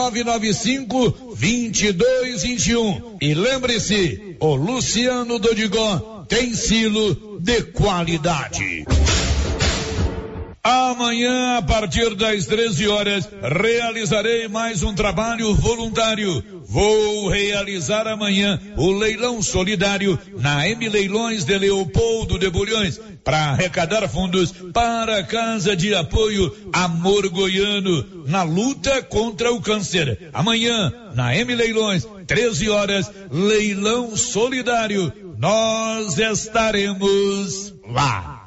9995 2221. E lembre-se, o Luciano Dodigó tem silo de qualidade. Amanhã, a partir das 13 horas, realizarei mais um trabalho voluntário. Vou realizar amanhã o leilão solidário na M Leilões de Leopoldo de Bulhões para arrecadar fundos para a Casa de Apoio Amor Goiano na luta contra o câncer. Amanhã, na M Leilões, 13 horas, leilão solidário. Nós estaremos lá.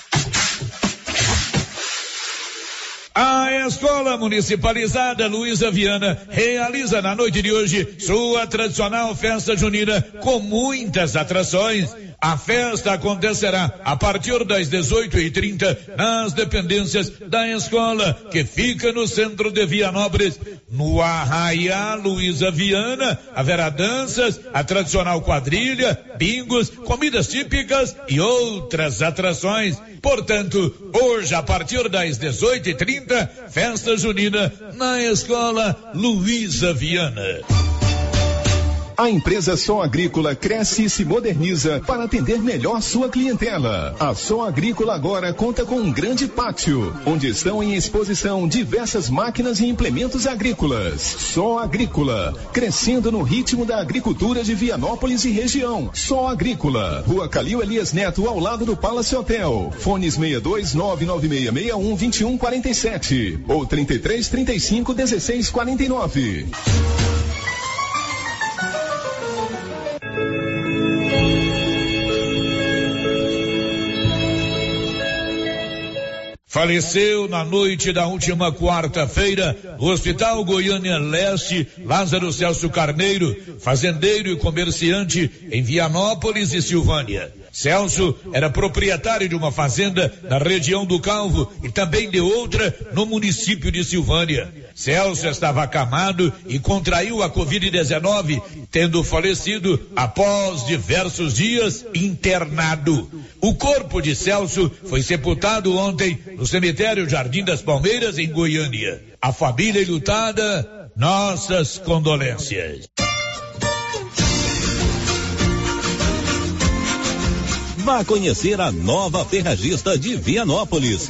A Escola Municipalizada Luísa Viana realiza na noite de hoje sua tradicional festa junina com muitas atrações. A festa acontecerá a partir das 18h30 nas dependências da escola, que fica no centro de Vianópolis. No Arraiá Luísa Viana haverá danças, a tradicional quadrilha, bingos, comidas típicas e outras atrações. Portanto, hoje, a partir das 18h30, festa junina na escola Luísa Viana. A empresa Som Agrícola cresce e se moderniza para atender melhor sua clientela. A Som Agrícola agora conta com um grande pátio, onde estão em exposição diversas máquinas e implementos agrícolas. Som Agrícola, crescendo no ritmo da agricultura de Vianópolis e região. Som Agrícola, Rua Calil Elias Neto, ao lado do Palace Hotel. Fones 62 99661 2147 ou 33 35 16 49. Faleceu na noite da última quarta-feira no Hospital Goiânia Leste, Lázaro Celso Carneiro, fazendeiro e comerciante em Vianópolis e Silvânia. Celso era proprietário de uma fazenda na região do Calvo e também de outra no município de Silvânia. Celso estava acamado e contraiu a Covid-19, tendo falecido após diversos dias internado. O corpo de Celso foi sepultado ontem no cemitério Jardim das Palmeiras, em Goiânia. A família lutada, nossas condolências. Vá conhecer a nova ferragista de Vianópolis.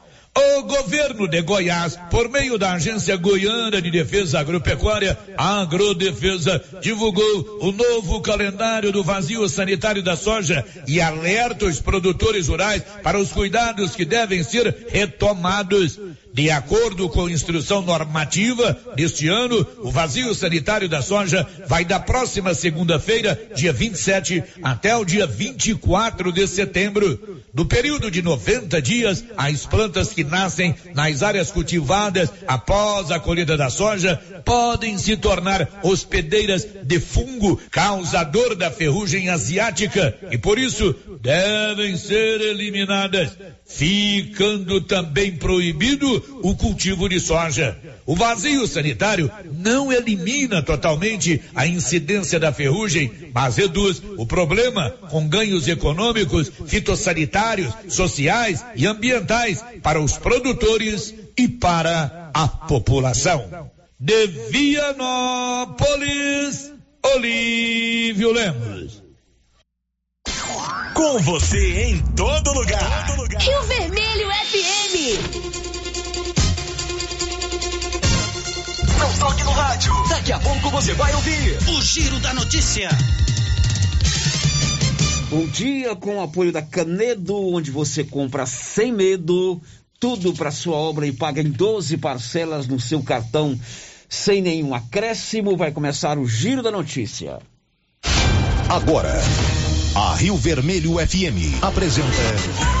O governo de Goiás, por meio da Agência Goiana de Defesa Agropecuária, Agrodefesa, divulgou o novo calendário do vazio sanitário da soja e alerta os produtores rurais para os cuidados que devem ser retomados. De acordo com instrução normativa deste ano, o vazio sanitário da soja vai da próxima segunda-feira, dia 27, até o dia 24 de setembro. No período de 90 dias, as plantas que nascem nas áreas cultivadas após a colheita da soja podem se tornar hospedeiras de fungo causador da ferrugem asiática e por isso devem ser eliminadas, ficando também proibido o cultivo de soja. O vazio sanitário não elimina totalmente a incidência da ferrugem, mas reduz o problema com ganhos econômicos, fitossanitários, sociais e ambientais para os produtores e para a população. De Vianópolis, Olívio Lemos. Com você em todo lugar. Todo lugar. Rio Vermelho FM. Não toque no rádio. Daqui você vai ouvir o Giro da Notícia. Bom dia, com o apoio da Canedo, onde você compra sem medo, tudo para sua obra e paga em 12 parcelas no seu cartão, sem nenhum acréscimo. Vai começar o Giro da Notícia. Agora, a Rio Vermelho FM apresenta.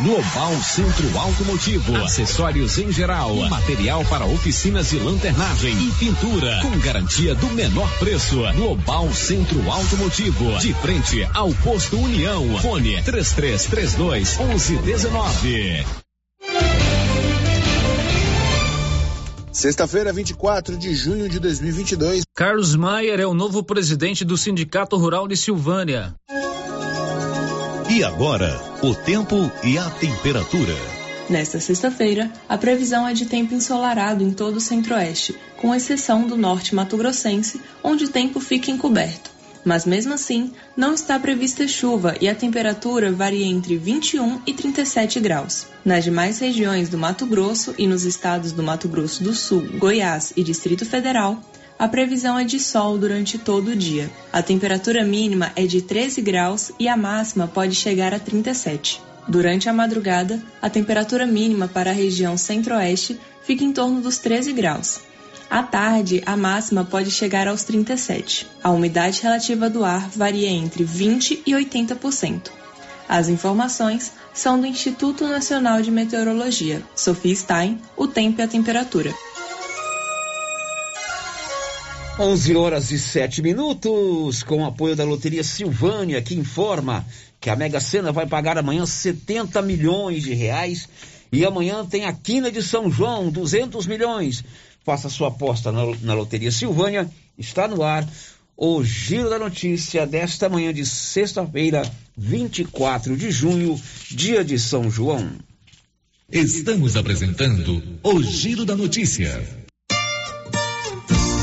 Global Centro Automotivo, acessórios em geral, material para oficinas de lanternagem e pintura, com garantia do menor preço. Global Centro Automotivo, de frente ao posto União. Fone 3332 1119. Sexta-feira, 24 de junho de 2022. Carlos Maier é o novo presidente do Sindicato Rural de Silvânia. E agora, o tempo e a temperatura. Nesta sexta-feira, a previsão é de tempo ensolarado em todo o centro-oeste, com exceção do norte mato-grossense, onde o tempo fica encoberto mas mesmo assim não está prevista chuva e a temperatura varia entre 21 e 37 graus. Nas demais regiões do Mato Grosso e nos estados do Mato Grosso do Sul, Goiás e Distrito Federal, a previsão é de sol durante todo o dia. A temperatura mínima é de 13 graus e a máxima pode chegar a 37. Durante a madrugada, a temperatura mínima para a região centro-oeste fica em torno dos 13 graus à tarde, a máxima pode chegar aos 37. A umidade relativa do ar varia entre 20 e 80%. As informações são do Instituto Nacional de Meteorologia. Sofia Stein, o tempo e a temperatura. 11 horas e 7 minutos, com o apoio da Loteria Silvânia, que informa que a Mega Sena vai pagar amanhã 70 milhões de reais e amanhã tem a Quina de São João, 200 milhões. Faça sua aposta na, na Loteria Silvânia. Está no ar o Giro da Notícia desta manhã de sexta-feira, 24 de junho, dia de São João. Estamos apresentando o Giro da Notícia.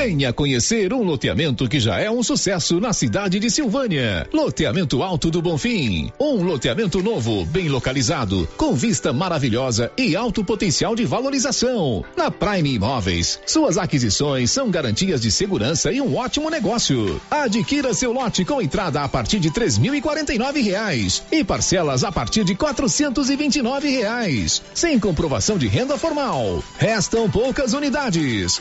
Venha conhecer um loteamento que já é um sucesso na cidade de Silvânia. Loteamento Alto do Bonfim. Um loteamento novo, bem localizado, com vista maravilhosa e alto potencial de valorização. Na Prime Imóveis, suas aquisições são garantias de segurança e um ótimo negócio. Adquira seu lote com entrada a partir de três mil e quarenta e nove reais e parcelas a partir de quatrocentos e vinte e nove reais, sem comprovação de renda formal. Restam poucas unidades.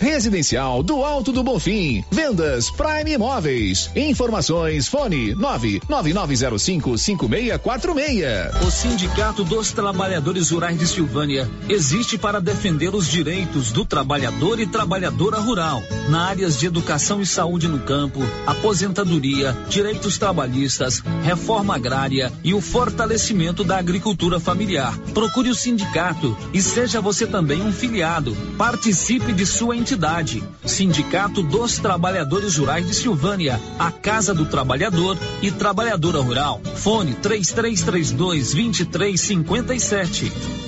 Residencial do Alto do Bonfim. Vendas Prime Imóveis. Informações fone 999055646. O Sindicato dos Trabalhadores Rurais de Silvânia existe para defender os direitos do trabalhador e trabalhadora rural na áreas de educação e saúde no campo, aposentadoria, direitos trabalhistas, reforma agrária e o fortalecimento da agricultura familiar. Procure o sindicato e seja você também um filiado. Participe de sua entidade. Sindicato dos Trabalhadores Rurais de Silvânia, a Casa do Trabalhador e Trabalhadora Rural. Fone 3332 2357.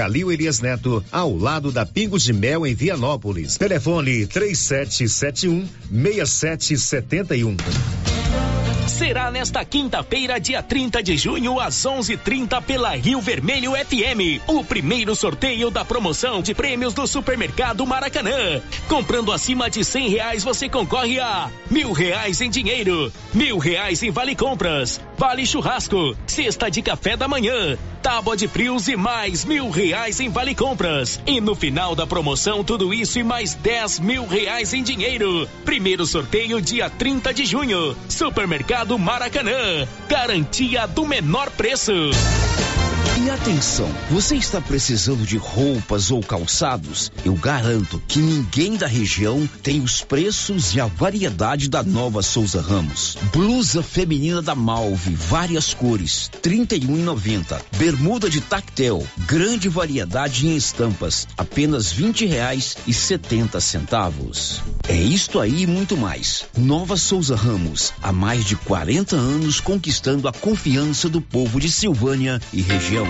Calil Elias Neto, ao lado da Pingos de Mel em Vianópolis. Telefone 3771 6771 será nesta quinta-feira, dia 30 de junho, às 11:30 pela Rio Vermelho FM, o primeiro sorteio da promoção de prêmios do Supermercado Maracanã. Comprando acima de cem reais, você concorre a mil reais em dinheiro, mil reais em vale compras, vale churrasco, cesta de café da manhã, tábua de frios e mais mil reais em vale compras. E no final da promoção, tudo isso e mais dez mil reais em dinheiro. Primeiro sorteio dia 30 de junho. Supermercado do Maracanã. Garantia do menor preço. E atenção, você está precisando de roupas ou calçados? Eu garanto que ninguém da região tem os preços e a variedade da nova Souza Ramos. Blusa feminina da Malve, várias cores, trinta e um Bermuda de tactel, grande variedade em estampas, apenas vinte reais e setenta centavos. É isto aí e muito mais. Nova Souza Ramos, há mais de 40 anos conquistando a confiança do povo de Silvânia e região.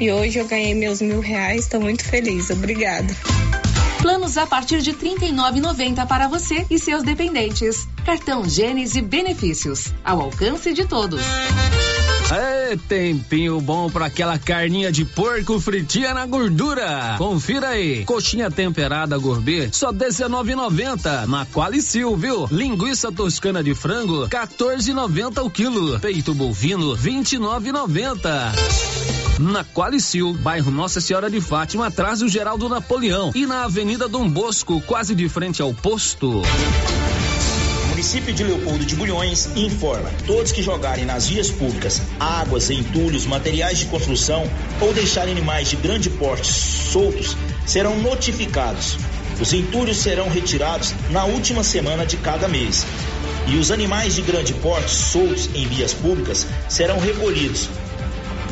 e hoje eu ganhei meus mil reais. Estou muito feliz. Obrigada. Planos a partir de R$ 39,90 para você e seus dependentes. Cartão Gênesis Benefícios. Ao alcance de todos. É tempinho bom para aquela carninha de porco fritinha na gordura. Confira aí. Coxinha temperada gourmet, só R$19,90 na Qualicil, viu? Linguiça toscana de frango, R$14,90 o quilo. Peito bovino, R$29,90 na Qualicil, bairro Nossa Senhora de Fátima, atrás do Geraldo Napoleão e na Avenida Dom Bosco, quase de frente ao posto município de Leopoldo de Bulhões informa: todos que jogarem nas vias públicas águas, entulhos, materiais de construção ou deixarem animais de grande porte soltos serão notificados. Os entulhos serão retirados na última semana de cada mês. E os animais de grande porte soltos em vias públicas serão recolhidos.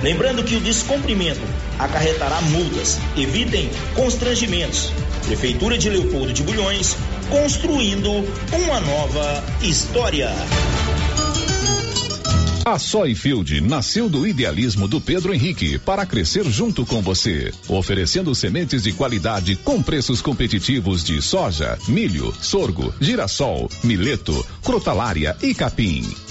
Lembrando que o descumprimento acarretará multas. Evitem constrangimentos. Prefeitura de Leopoldo de Bulhões, construindo uma nova história. A Soyfield nasceu do idealismo do Pedro Henrique para crescer junto com você, oferecendo sementes de qualidade com preços competitivos de soja, milho, sorgo, girassol, mileto, crotalária e capim.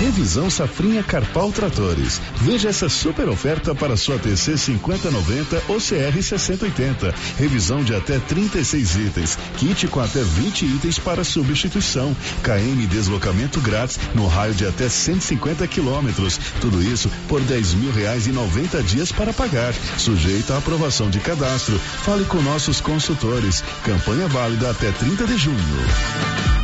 Revisão Safrinha Carpal Tratores. Veja essa super oferta para sua TC 5090 ou CR 6080. Revisão de até 36 itens. Kit com até 20 itens para substituição. KM deslocamento grátis no raio de até 150 quilômetros. Tudo isso por 10 mil reais e 90 dias para pagar. Sujeito à aprovação de cadastro. Fale com nossos consultores. Campanha válida até 30 de junho.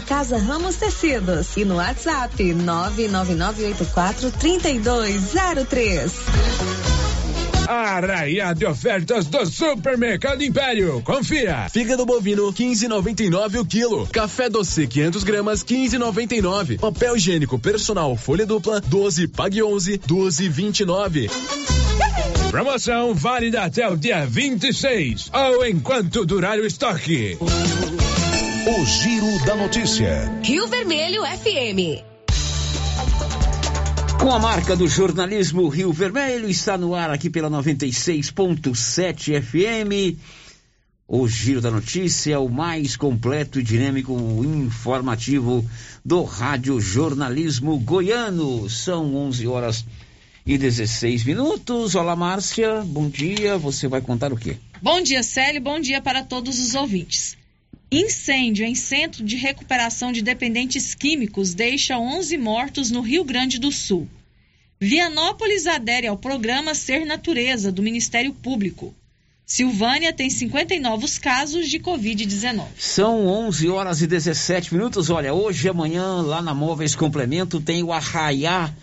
Casa Ramos Tecidos e no WhatsApp 999843203. Arraia de ofertas do Supermercado Império. Confira. Fígado bovino 15,99 o quilo. Café doce 500 gramas 15,99. Papel higiênico personal folha dupla 12 pague 11 12,29. Promoção válida até o dia 26 ou enquanto durar o estoque. O Giro da Notícia. Rio Vermelho FM. Com a marca do jornalismo Rio Vermelho, está no ar aqui pela 96.7 FM. O Giro da Notícia, o mais completo e dinâmico informativo do Rádio Jornalismo Goiano. São 11 horas e 16 minutos. Olá, Márcia, bom dia. Você vai contar o quê? Bom dia, Célio. Bom dia para todos os ouvintes. Incêndio em centro de recuperação de dependentes químicos deixa 11 mortos no Rio Grande do Sul. Vianópolis adere ao programa Ser Natureza do Ministério Público. Silvânia tem 50 novos casos de Covid-19. São 11 horas e 17 minutos. Olha, hoje e amanhã lá na Móveis Complemento tem o arraiá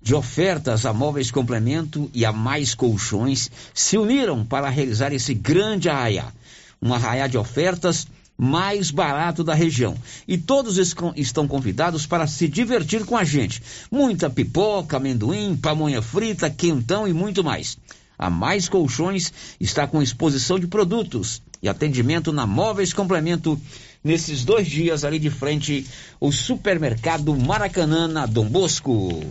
de ofertas. A Móveis Complemento e a Mais Colchões se uniram para realizar esse grande arraiá. Um arraiá de ofertas mais barato da região. E todos estão convidados para se divertir com a gente. Muita pipoca, amendoim, pamonha frita, quentão e muito mais. A Mais Colchões está com exposição de produtos e atendimento na Móveis Complemento nesses dois dias ali de frente o supermercado Maracanã na Dom Bosco.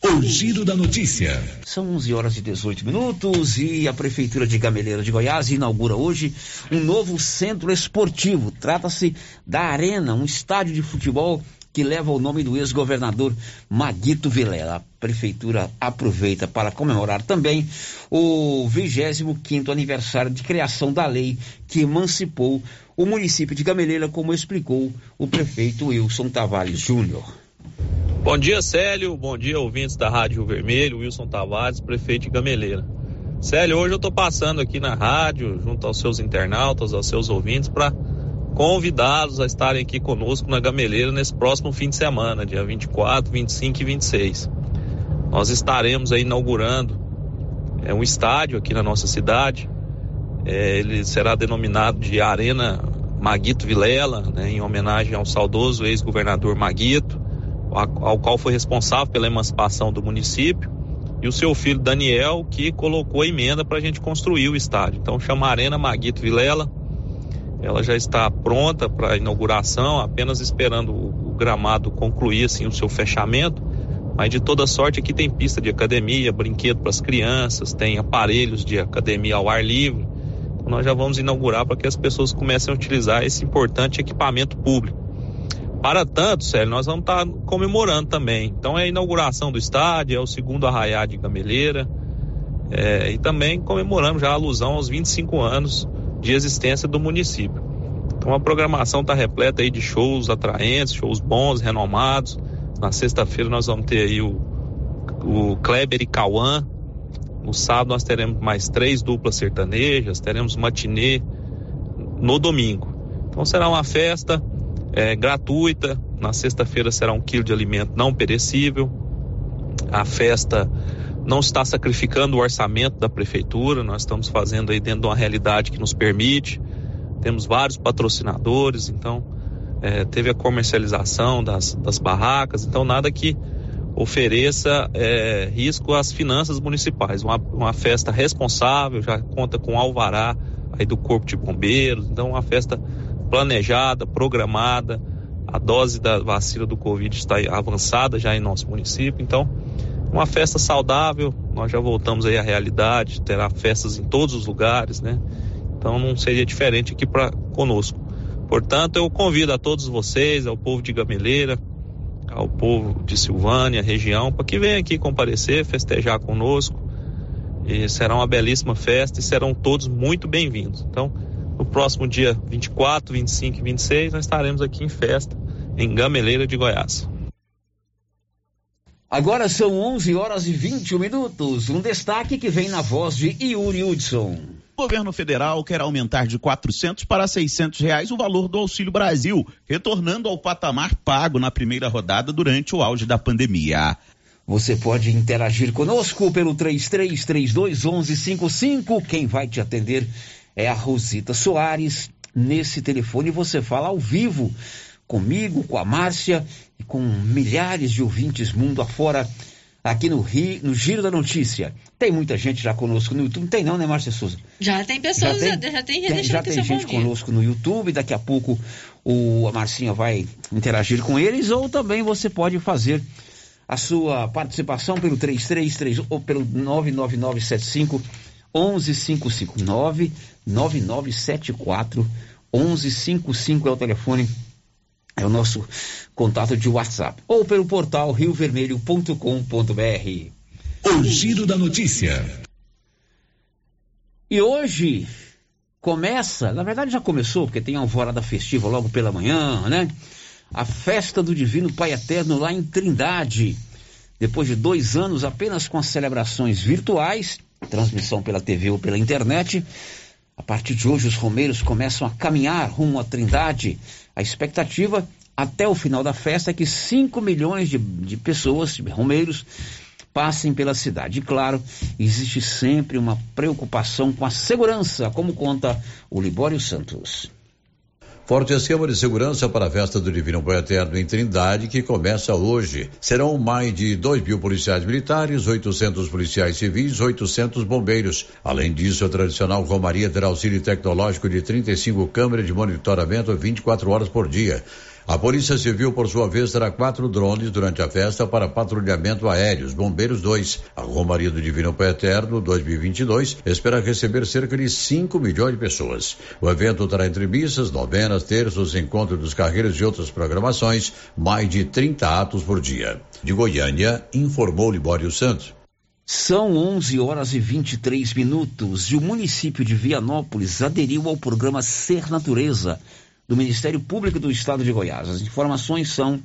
O Giro da Notícia. São 11 horas e 18 minutos e a Prefeitura de Gameleira de Goiás inaugura hoje um novo centro esportivo. Trata-se da Arena, um estádio de futebol que leva o nome do ex-governador Maguito Vilela. A Prefeitura aproveita para comemorar também o 25 aniversário de criação da lei que emancipou o município de Gameleira, como explicou o prefeito Wilson Tavares Júnior. Bom dia, Célio. Bom dia, ouvintes da Rádio Vermelho. Wilson Tavares, prefeito de Gameleira. Célio, hoje eu estou passando aqui na rádio, junto aos seus internautas, aos seus ouvintes, para convidá-los a estarem aqui conosco na Gameleira nesse próximo fim de semana, dia 24, 25 e 26. Nós estaremos aí inaugurando é, um estádio aqui na nossa cidade. É, ele será denominado de Arena Maguito Vilela, né, em homenagem ao saudoso ex-governador Maguito ao qual foi responsável pela emancipação do município, e o seu filho Daniel, que colocou a emenda para a gente construir o estádio. Então chama Arena Maguito Vilela, ela já está pronta para inauguração, apenas esperando o, o gramado concluir assim, o seu fechamento. Mas de toda sorte aqui tem pista de academia, brinquedo para as crianças, tem aparelhos de academia ao ar livre. Então nós já vamos inaugurar para que as pessoas comecem a utilizar esse importante equipamento público. Para tanto, Célio, nós vamos estar comemorando também. Então é a inauguração do estádio, é o segundo arraiá de Gameleira. É, e também comemoramos já a alusão aos 25 anos de existência do município. Então a programação está repleta aí de shows atraentes, shows bons, renomados. Na sexta-feira nós vamos ter aí o, o Kleber e Cauã. No sábado nós teremos mais três duplas sertanejas, teremos matinê no domingo. Então será uma festa é, gratuita. Na sexta-feira será um quilo de alimento não perecível. A festa não está sacrificando o orçamento da prefeitura, nós estamos fazendo aí dentro de uma realidade que nos permite. Temos vários patrocinadores, então é, teve a comercialização das, das barracas, então nada que ofereça é, risco às finanças municipais. Uma, uma festa responsável, já conta com alvará aí do Corpo de Bombeiros, então uma festa planejada, programada. A dose da vacina do Covid está avançada já em nosso município, então uma festa saudável. Nós já voltamos aí à realidade, terá festas em todos os lugares, né? Então não seria diferente aqui para conosco. Portanto, eu convido a todos vocês, ao povo de Gameleira, ao povo de Silvânia, região, para que venham aqui comparecer, festejar conosco. E será uma belíssima festa e serão todos muito bem-vindos. Então, no próximo dia 24, 25 e 26, nós estaremos aqui em festa em Gameleira de Goiás. Agora são 11 horas e 21 minutos. Um destaque que vem na voz de Yuri Hudson. O governo federal quer aumentar de 400 para 600 reais o valor do Auxílio Brasil, retornando ao patamar pago na primeira rodada durante o auge da pandemia. Você pode interagir conosco pelo 3332 1155. Quem vai te atender é a Rosita Soares. Nesse telefone você fala ao vivo comigo, com a Márcia e com milhares de ouvintes mundo afora aqui no Rio, no Giro da Notícia. Tem muita gente já conosco no YouTube. Tem não, né, Márcia Souza? Já tem pessoas, já tem, já tem, tem Já tem gente conosco no YouTube. Daqui a pouco o, a Marcinha vai interagir com eles. Ou também você pode fazer a sua participação pelo 333 ou pelo 99975 1155 99974 1155 é o telefone é o nosso contato de WhatsApp. Ou pelo portal riovermelho.com.br. O Giro da Notícia. E hoje começa, na verdade já começou, porque tem a alvorada festiva logo pela manhã, né? A festa do Divino Pai Eterno lá em Trindade. Depois de dois anos apenas com as celebrações virtuais, transmissão pela TV ou pela internet, a partir de hoje os romeiros começam a caminhar rumo à Trindade a expectativa até o final da festa é que 5 milhões de, de pessoas, de romeiros, passem pela cidade. E claro, existe sempre uma preocupação com a segurança, como conta o Libório Santos. Forte esquema de segurança para a festa do Divino Pai Eterno em Trindade, que começa hoje. Serão mais de 2 mil policiais militares, 800 policiais civis, 800 bombeiros. Além disso, a tradicional Romaria terá auxílio tecnológico de 35 câmeras de monitoramento 24 horas por dia. A Polícia Civil, por sua vez, terá quatro drones durante a festa para patrulhamento aéreo. Os bombeiros, dois. A Romaria do Divino Pai Eterno 2022 espera receber cerca de 5 milhões de pessoas. O evento terá entrevistas, novenas, terços, encontro dos carreiros e outras programações, mais de 30 atos por dia. De Goiânia, informou Libório Santos. São 11 horas e 23 minutos e o município de Vianópolis aderiu ao programa Ser Natureza do Ministério Público do Estado de Goiás. As informações são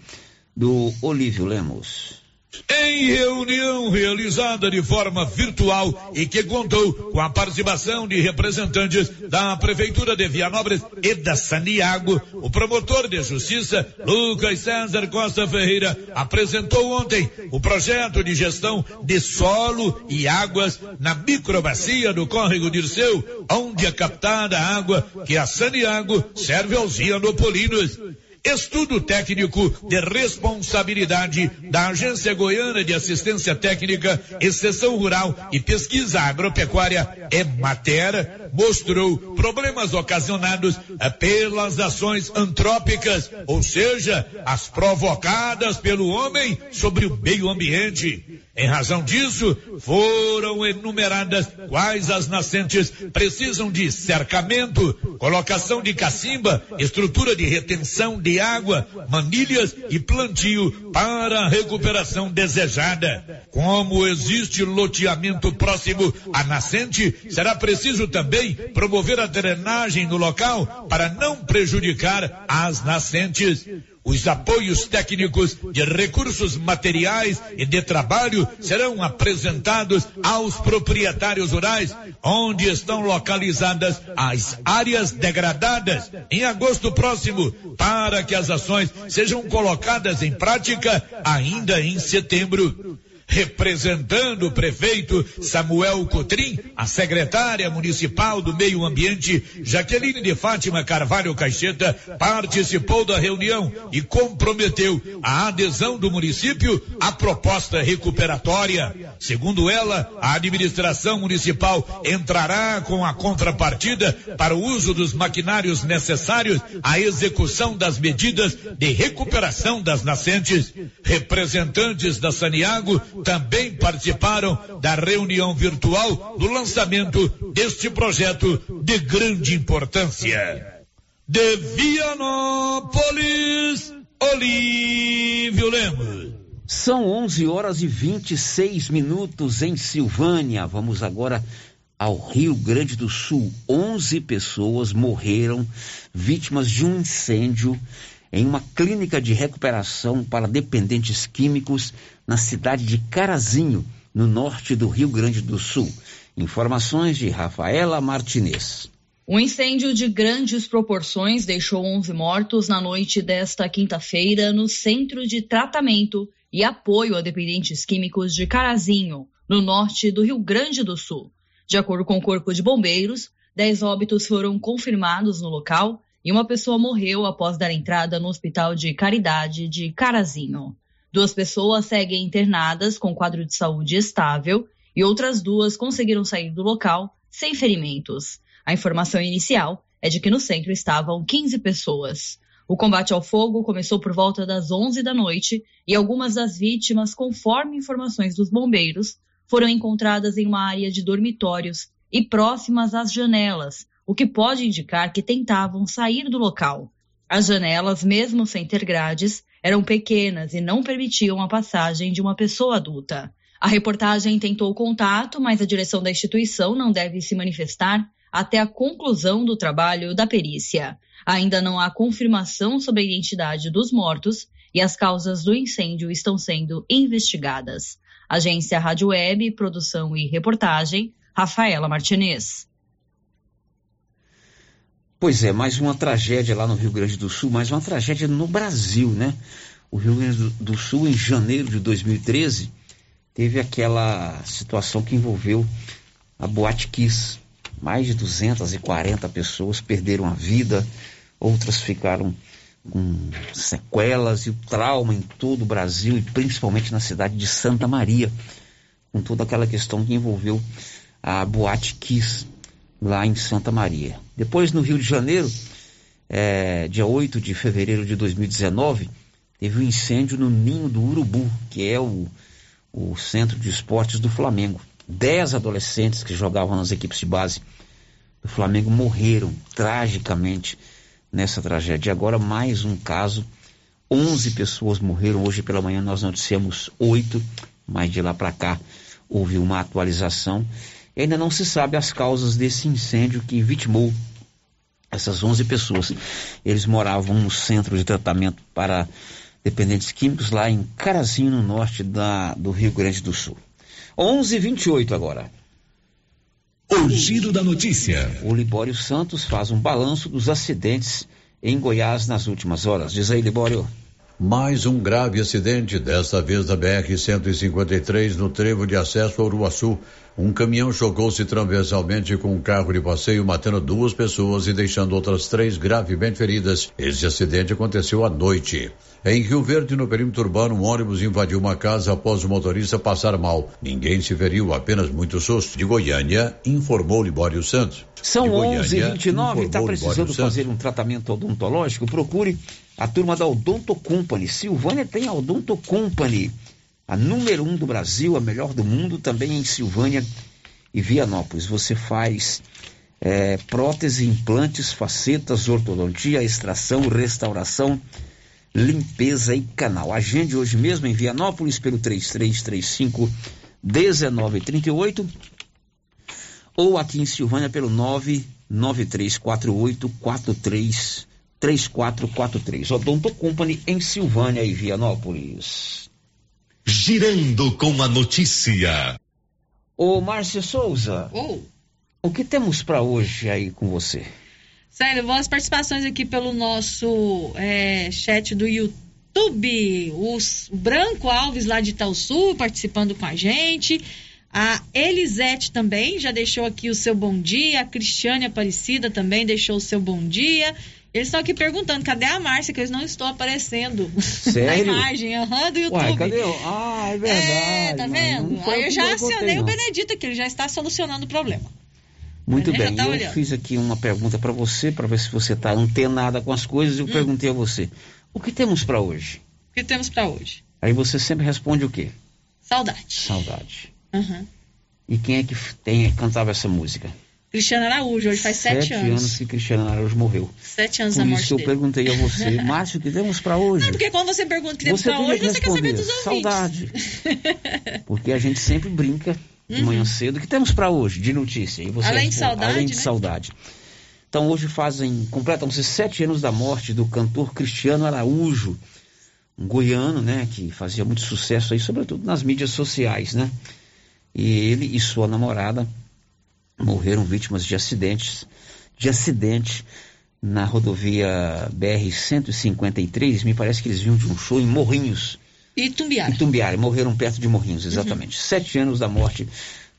do Olívio Lemos. Em reunião realizada de forma virtual e que contou com a participação de representantes da Prefeitura de Vianópolis e da Saniago, o promotor de justiça, Lucas César Costa Ferreira, apresentou ontem o projeto de gestão de solo e águas na microbacia do córrego Dirceu, onde é captada a água que a Saniago serve aos vianopolinos. Estudo técnico de responsabilidade da Agência Goiana de Assistência Técnica, Exceção Rural e Pesquisa Agropecuária, EMATER, mostrou problemas ocasionados pelas ações antrópicas, ou seja, as provocadas pelo homem sobre o meio ambiente. Em razão disso, foram enumeradas quais as nascentes precisam de cercamento, colocação de cacimba, estrutura de retenção de água, manilhas e plantio para a recuperação desejada. Como existe loteamento próximo à nascente, será preciso também promover a drenagem no local para não prejudicar as nascentes. Os apoios técnicos de recursos materiais e de trabalho serão apresentados aos proprietários rurais, onde estão localizadas as áreas degradadas, em agosto próximo, para que as ações sejam colocadas em prática ainda em setembro representando o prefeito Samuel Cotrim, a secretária municipal do Meio Ambiente, Jaqueline de Fátima Carvalho Caixeta, participou da reunião e comprometeu a adesão do município à proposta recuperatória. Segundo ela, a administração municipal entrará com a contrapartida para o uso dos maquinários necessários à execução das medidas de recuperação das nascentes. Representantes da Saniago também participaram da reunião virtual do lançamento deste projeto de grande importância. De Vianópolis, Olívio Lemos. São 11 horas e 26 minutos em Silvânia. Vamos agora ao Rio Grande do Sul. 11 pessoas morreram vítimas de um incêndio em uma clínica de recuperação para dependentes químicos na cidade de Carazinho, no norte do Rio Grande do Sul. Informações de Rafaela Martinez. Um incêndio de grandes proporções deixou 11 mortos na noite desta quinta-feira no Centro de Tratamento e Apoio a Dependentes Químicos de Carazinho, no norte do Rio Grande do Sul. De acordo com o Corpo de Bombeiros, 10 óbitos foram confirmados no local e uma pessoa morreu após dar entrada no Hospital de Caridade de Carazinho. Duas pessoas seguem internadas com quadro de saúde estável e outras duas conseguiram sair do local sem ferimentos. A informação inicial é de que no centro estavam 15 pessoas. O combate ao fogo começou por volta das 11 da noite e algumas das vítimas, conforme informações dos bombeiros, foram encontradas em uma área de dormitórios e próximas às janelas, o que pode indicar que tentavam sair do local. As janelas, mesmo sem ter grades, eram pequenas e não permitiam a passagem de uma pessoa adulta. A reportagem tentou contato, mas a direção da instituição não deve se manifestar até a conclusão do trabalho da perícia. Ainda não há confirmação sobre a identidade dos mortos e as causas do incêndio estão sendo investigadas. Agência Rádio Web, produção e reportagem, Rafaela Martinez. Pois é, mais uma tragédia lá no Rio Grande do Sul, mais uma tragédia no Brasil, né? O Rio Grande do Sul, em janeiro de 2013, teve aquela situação que envolveu a Boate Kiss. Mais de 240 pessoas perderam a vida, outras ficaram com sequelas e o trauma em todo o Brasil e principalmente na cidade de Santa Maria, com toda aquela questão que envolveu a Boate Kiss lá em Santa Maria. Depois, no Rio de Janeiro, é, dia 8 de fevereiro de 2019, teve um incêndio no Ninho do Urubu, que é o, o centro de esportes do Flamengo. Dez adolescentes que jogavam nas equipes de base do Flamengo morreram tragicamente nessa tragédia. Agora mais um caso, 11 pessoas morreram. Hoje pela manhã nós noticiamos oito, mas de lá para cá houve uma atualização e ainda não se sabe as causas desse incêndio que vitimou essas 11 pessoas. Eles moravam no centro de tratamento para dependentes químicos lá em Carazinho, no norte da, do Rio Grande do Sul. 11:28 agora. O giro da notícia. O Libório Santos faz um balanço dos acidentes em Goiás nas últimas horas. Diz aí, Libório. Mais um grave acidente, desta vez da BR-153, no trevo de acesso ao Uruaçu. Um caminhão chocou-se transversalmente com um carro de passeio, matando duas pessoas e deixando outras três gravemente feridas. Esse acidente aconteceu à noite. Em Rio Verde, no perímetro urbano, um ônibus invadiu uma casa após o motorista passar mal. Ninguém se feriu, apenas muito susto. De Goiânia, informou Libório Santos. São 11h29, está precisando fazer um tratamento odontológico? Procure a turma da Odonto Company. Silvânia tem a Odonto Company a número um do Brasil, a melhor do mundo, também em Silvânia e Vianópolis. Você faz é, prótese, implantes, facetas, ortodontia, extração, restauração, limpeza e canal. Agende hoje mesmo em Vianópolis pelo 3335 1938 ou aqui em Silvânia pelo 99348 433443. Odonto Company em Silvânia e Vianópolis. Girando com a notícia. Ô, Márcia Souza. Oh. O que temos para hoje aí com você? Sério, vamos participações aqui pelo nosso é, chat do YouTube. O Branco Alves lá de Itaúsu participando com a gente. A Elisete também já deixou aqui o seu bom dia. A Cristiane Aparecida também deixou o seu bom dia. Eles estão aqui perguntando, cadê a Márcia? Que eles não estão aparecendo Sério? na imagem uhum, do YouTube. Uai, cadê? o- Ah, é verdade. É, tá vendo? Aí eu eu já acionei o. Benedito aqui, ele já está solucionando o problema. Muito Ele bem, tá eu olhando. fiz aqui uma pergunta para você, para ver se você está antenada com as coisas. Hum. Eu perguntei a você: o que temos para hoje? O que temos para hoje? Aí você sempre responde o quê? Saudade. Saudade. Uhum. E quem é que tem, cantava essa música? Cristiano Araújo, hoje faz sete, anos. que Cristiano Araújo morreu. Sete anos Por isso morte que eu dele. perguntei a você, Márcio, o que temos para hoje? Não, porque quando você pergunta o que temos teria hoje, que você quer saber dos ouvintes. Saudade. Porque a gente sempre brinca de Uhum. manhã cedo. O que temos para hoje de notícia? E você Além de saudade, Além de né? saudade. Então hoje fazem, completam-se sete anos da morte do cantor Cristiano Araújo, um goiano, né, que fazia muito sucesso aí, sobretudo nas mídias sociais, né? E ele e sua namorada morreram vítimas de acidentes, de acidente na rodovia BR-153. Me parece que eles vinham de um show em Morrinhos, E Tumbiara. em Tumbiara, morreram perto de Morrinhos, exatamente. Sete anos da morte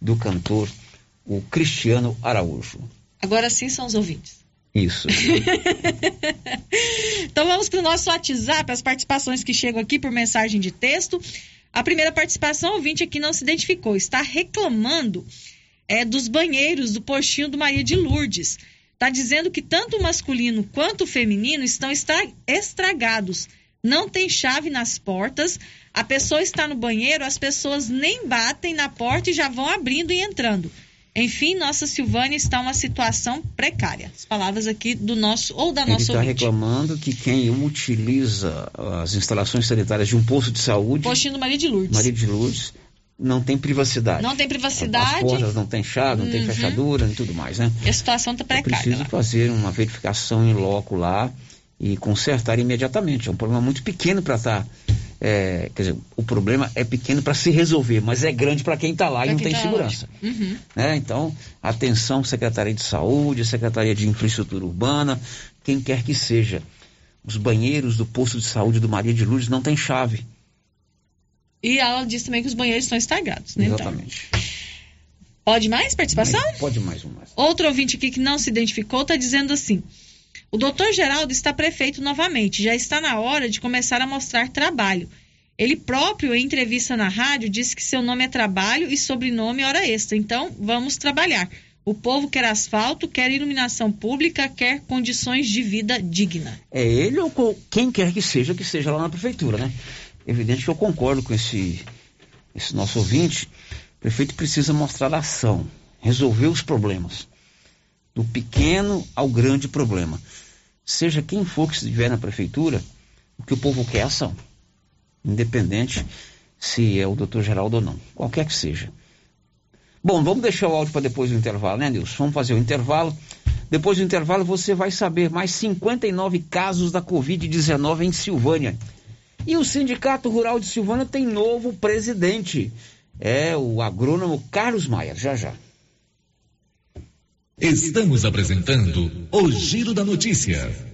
do cantor, o Cristiano Araújo. Agora sim são os ouvintes. Isso. Então vamos para o nosso WhatsApp, as participações que chegam aqui por mensagem de texto. A primeira participação, ouvinte aqui não se identificou, está reclamando é, dos banheiros do postinho do Maria de Lourdes. Está dizendo que tanto o masculino quanto o feminino estão estra- estragados. Não tem chave nas portas. A pessoa está no banheiro, as pessoas nem batem na porta e já vão abrindo e entrando. Enfim, nossa Silvânia está uma situação precária. As palavras aqui do nosso ou da Ele nossa está ouvinte. reclamando que quem utiliza as instalações sanitárias de um posto de saúde, Postinho do Maria de Lourdes. Maria de Lourdes, não tem privacidade. Não tem As privacidade. portas não tem chave, não tem Uhum. fechadura e tudo mais, né? E a situação está É precária. preciso lá. fazer uma verificação em loco lá e consertar imediatamente. É um problema muito pequeno para estar. quer dizer, o problema é pequeno para se resolver, mas é grande para quem está lá Pra e não tem tá segurança. Uhum. né? Então, atenção, Secretaria de Saúde, Secretaria de Infraestrutura Urbana, quem quer que seja. Os banheiros do posto de saúde do Maria de Lourdes não tem chave. E ela disse também que os banheiros estão estragados, né? Então, Exatamente. pode mais participação? Mas pode mais um mais. Outro ouvinte aqui que não se identificou está dizendo assim: o doutor Geraldo está prefeito novamente, já está na hora de começar a mostrar trabalho. Ele próprio, em entrevista na rádio, disse que seu nome é trabalho e sobrenome hora extra. Então, vamos trabalhar. O povo quer asfalto, quer iluminação pública, quer condições de vida digna. É ele ou quem quer que seja que esteja lá na prefeitura, né? Evidente que eu concordo com esse, esse nosso ouvinte. O prefeito precisa mostrar ação, resolver os problemas. Do pequeno ao grande problema. Seja quem for que estiver na prefeitura, o que o povo quer é ação. Independente se é o doutor Geraldo ou não. Qualquer que seja. Bom, vamos deixar o áudio para depois do intervalo, né, Nilson? Vamos fazer o intervalo. Depois do intervalo você vai saber mais 59 casos da Covid-19 em Silvânia. E o Sindicato Rural de Silvânia tem novo presidente. É o agrônomo Carlos Maia. Já já. Estamos apresentando o Giro da Notícia.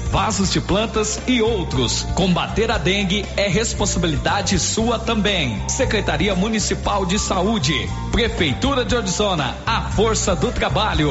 Vasos de plantas e outros. Combater a dengue é responsabilidade sua também. Secretaria Municipal de Saúde, Prefeitura de Odissona, a força do trabalho.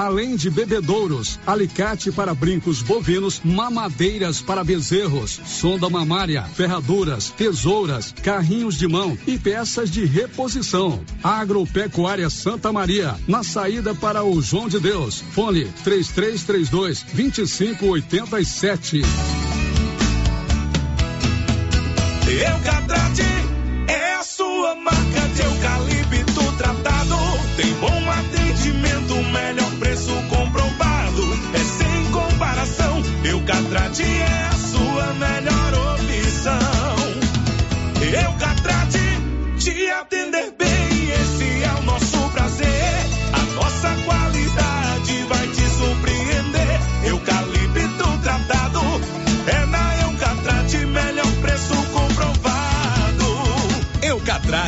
Além de bebedouros, alicate para brincos bovinos, mamadeiras para bezerros, sonda mamária, ferraduras, tesouras, carrinhos de mão e peças de reposição. Agropecuária Santa Maria, na saída para o João de Deus. Fone 3332 2587. Eucatrate é a sua marca de eucalipto tratado. Tem bom atendimento, melhor preço comprovado. É sem comparação. Eucatrate é a sua melhor opção. Eucatrate, te atender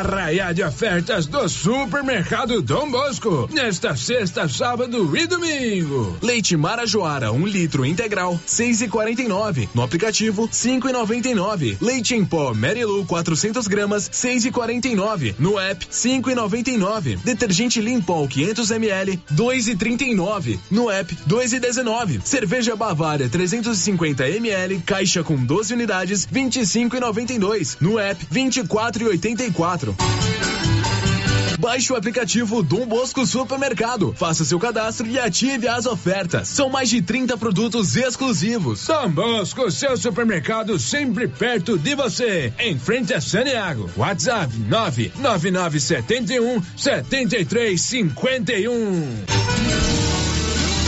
Arraia de ofertas do Supermercado Dom Bosco. Nesta sexta, sábado e domingo. Leite Marajoara, um litro integral, seis e quarenta e nove. No aplicativo, cinco e noventa e nove. Leite em pó Merilu, 400 gramas, seis e quarenta e nove. No app, cinco e noventa e nove. Detergente Limpol, 500 ml, dois e trinta e nove. No app, dois e dezenove. Cerveja Bavária, 350 ml, caixa com 12 unidades, vinte e cinco e noventa e dois. No app, vinte e quatro e oitenta e quatro. Baixe o aplicativo Dom Bosco Supermercado, faça seu cadastro e ative as ofertas. São mais de 30 produtos exclusivos. Dom Bosco, seu supermercado sempre perto de você. Em frente a Santiago. WhatsApp 99971 7351.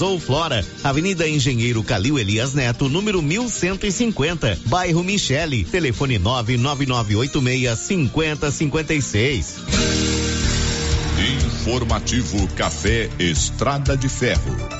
ou Flora, Avenida Engenheiro Calil Elias Neto, número 1150, bairro Michele, telefone 99986 5056. Informativo Café Estrada de Ferro.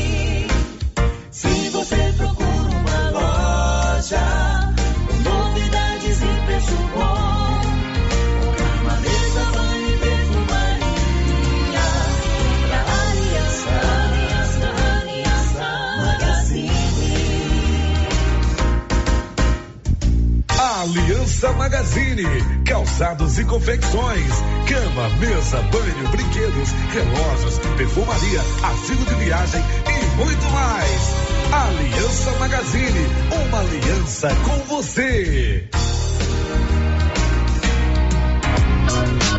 Aliança Magazine. Calçados e confecções, cama, mesa, banho, brinquedos, relógios, perfumaria, asilo de viagem e muito mais. Aliança Magazine, uma aliança com você.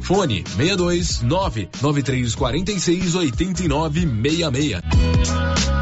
Fone 62 99346 8966.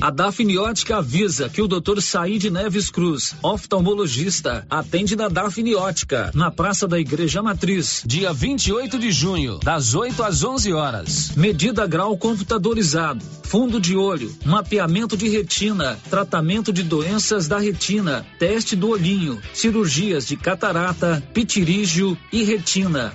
A Dafniótica avisa que o Dr. Said Neves Cruz, oftalmologista, atende na Dafniótica, na Praça da Igreja Matriz, dia 28 de junho, das 8 às 11 horas. Medida grau computadorizado, fundo de olho, mapeamento de retina, tratamento de doenças da retina, teste do olhinho, cirurgias de catarata, pitirígio e retina.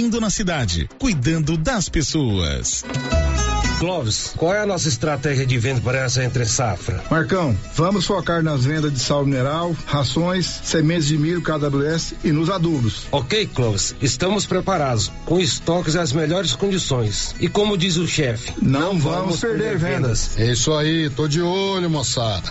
investindo na cidade, cuidando das pessoas. Clóvis, qual é a nossa estratégia de venda para essa entre safra? Marcão, vamos focar nas vendas de sal mineral, rações, sementes de milho KWS e nos adubos. Ok, Clóvis, estamos preparados, com estoques às melhores condições. E como diz o chefe, não, não, vamos, vamos perder, perder vendas. vendas. É isso aí, tô de olho, moçada.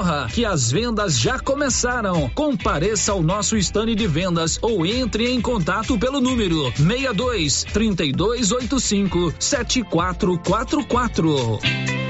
corra que as vendas já começaram. Compareça ao nosso estande de vendas ou entre em contato pelo número 62 3285 7444.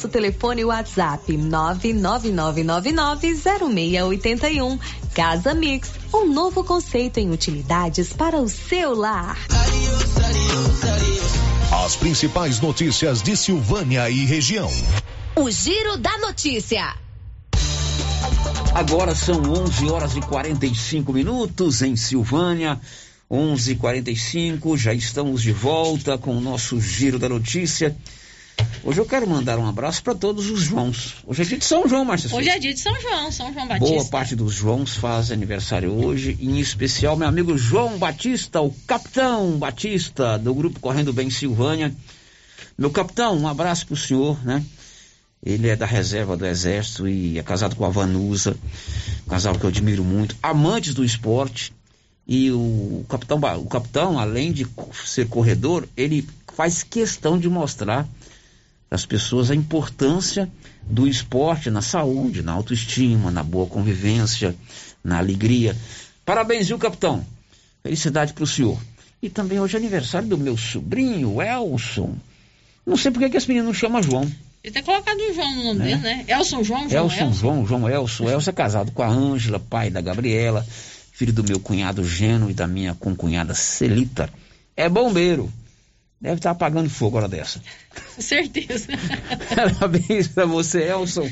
Nosso telefone WhatsApp 999990681. Casa Mix, um novo conceito em utilidades para o seu lar. As principais notícias de Silvânia e região. O Giro da Notícia. Agora são 11 horas e 45 minutos em Silvânia. 11:45 já estamos de volta com o nosso Giro da Notícia. Hoje eu quero mandar um abraço para todos os Joãos. Hoje é dia de São João, Márcia. Hoje é dia de São João, São João Batista. Boa parte dos Joãos faz aniversário hoje, em especial meu amigo João Batista, o capitão Batista do grupo Correndo Bem Silvânia. Meu capitão, um abraço pro senhor, né? Ele é da reserva do Exército e é casado com a Vanusa, um casal que eu admiro muito, amantes do esporte. E o capitão, o capitão, além de ser corredor, ele faz questão de mostrar às pessoas a importância do esporte na saúde, na autoestima, na boa convivência, na alegria. Parabéns, viu, capitão? Felicidade para o senhor. E também hoje é aniversário do meu sobrinho, Elson. Não sei por que, esse menino não chama João. Ele tem colocado o João no nome Né? dele, né? Elson João, João Elson, Elson. João, João Elson. Elson é casado com a Ângela, pai da Gabriela, filho do meu cunhado Geno e da minha concunhada Celita. É bombeiro. Deve estar apagando fogo hora dessa. Com certeza. Parabéns para você, Elson.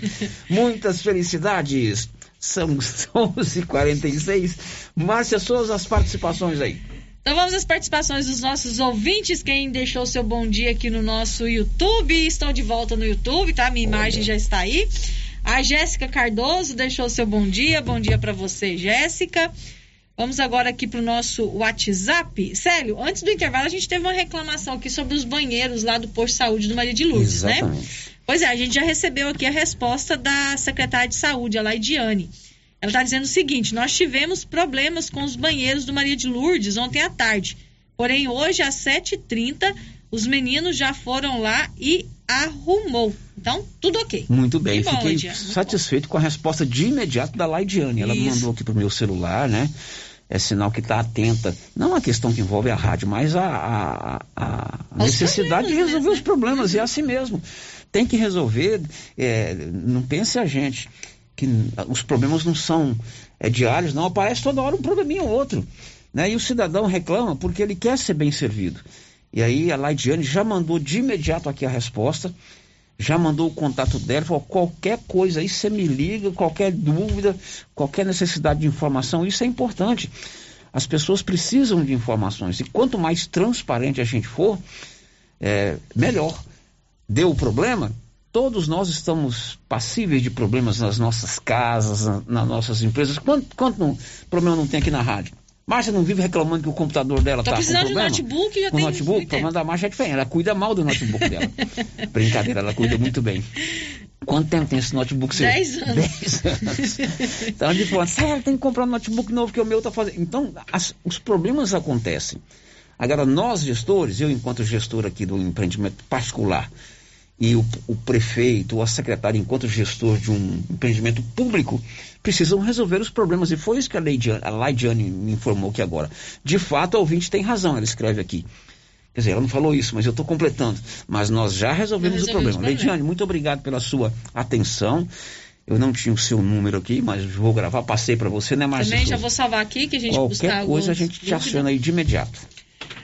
Muitas felicidades. São 11h46. Márcia Souza, as participações aí. Então vamos às participações dos nossos ouvintes. Quem deixou seu bom dia aqui no nosso YouTube, estão de volta no YouTube, tá? Minha imagem já está aí. A Jéssica Cardoso deixou seu bom dia. Bom dia para você, Jéssica. Vamos agora aqui para o nosso WhatsApp. Célio, antes do intervalo, a gente teve uma reclamação aqui sobre os banheiros lá do posto de saúde do Maria de Lourdes, né? Exatamente. Pois é, a gente já recebeu aqui a resposta da secretária de saúde, a Laidiane. Ela está dizendo o seguinte: nós tivemos problemas com os banheiros do Maria de Lourdes ontem à tarde. Porém, hoje, às 7h30, os meninos já foram lá e arrumou. Então, tudo ok. Muito bem, bom, fiquei Laidiane. satisfeito com a resposta de imediato da Laidiane. Ela Isso. mandou aqui pro meu celular, né? É sinal que está atenta, não a questão que envolve a rádio, mas a, a, a- necessidade de problemas resolver os problemas, e é assim mesmo. Tem que resolver, é, não pense a gente que os problemas não são é, diários, não, aparece toda hora um probleminha ou outro. Né? E o cidadão reclama porque ele quer ser bem servido. E aí a Laidiane já mandou de imediato aqui a resposta, já mandou o contato dela, falou, qualquer coisa aí você me liga, qualquer dúvida, qualquer necessidade de informação, isso é importante. As pessoas precisam de informações e quanto mais transparente a gente for, é, melhor. Deu o problema? Todos nós estamos passíveis de problemas nas nossas casas, na- nas nossas empresas. Quanto, quanto problema não tem aqui na rádio? Márcia não vive reclamando que o computador dela está com precisando de um problema? notebook, já com tem notebook, o problema da Márcia é diferente. Ela cuida mal do notebook dela. Brincadeira, ela cuida muito bem. Quanto tempo tem esse notebook seu? Dez anos. Dez anos. Então a gente fala, sério, tem que comprar um notebook novo que o meu tá fazendo. Então, as- os problemas acontecem. Agora, nós gestores, eu enquanto gestor aqui do empreendimento particular, e o, o prefeito ou a secretária, enquanto gestor de um empreendimento público, precisam resolver os problemas. E foi isso que a, Leidiane, a Laidiane me informou aqui agora. De fato, a ouvinte tem razão, ela escreve aqui. Quer dizer, ela não falou isso, mas eu estou completando. Mas nós já resolvemos o Resolvemos problema. o problema. Leidiane, muito obrigado pela sua atenção. Eu não tinha o seu número aqui, mas vou gravar, passei para você, né, Márcia? Também já vou salvar aqui, que a gente buscar Qualquer coisa a gente te aciona aí de imediato.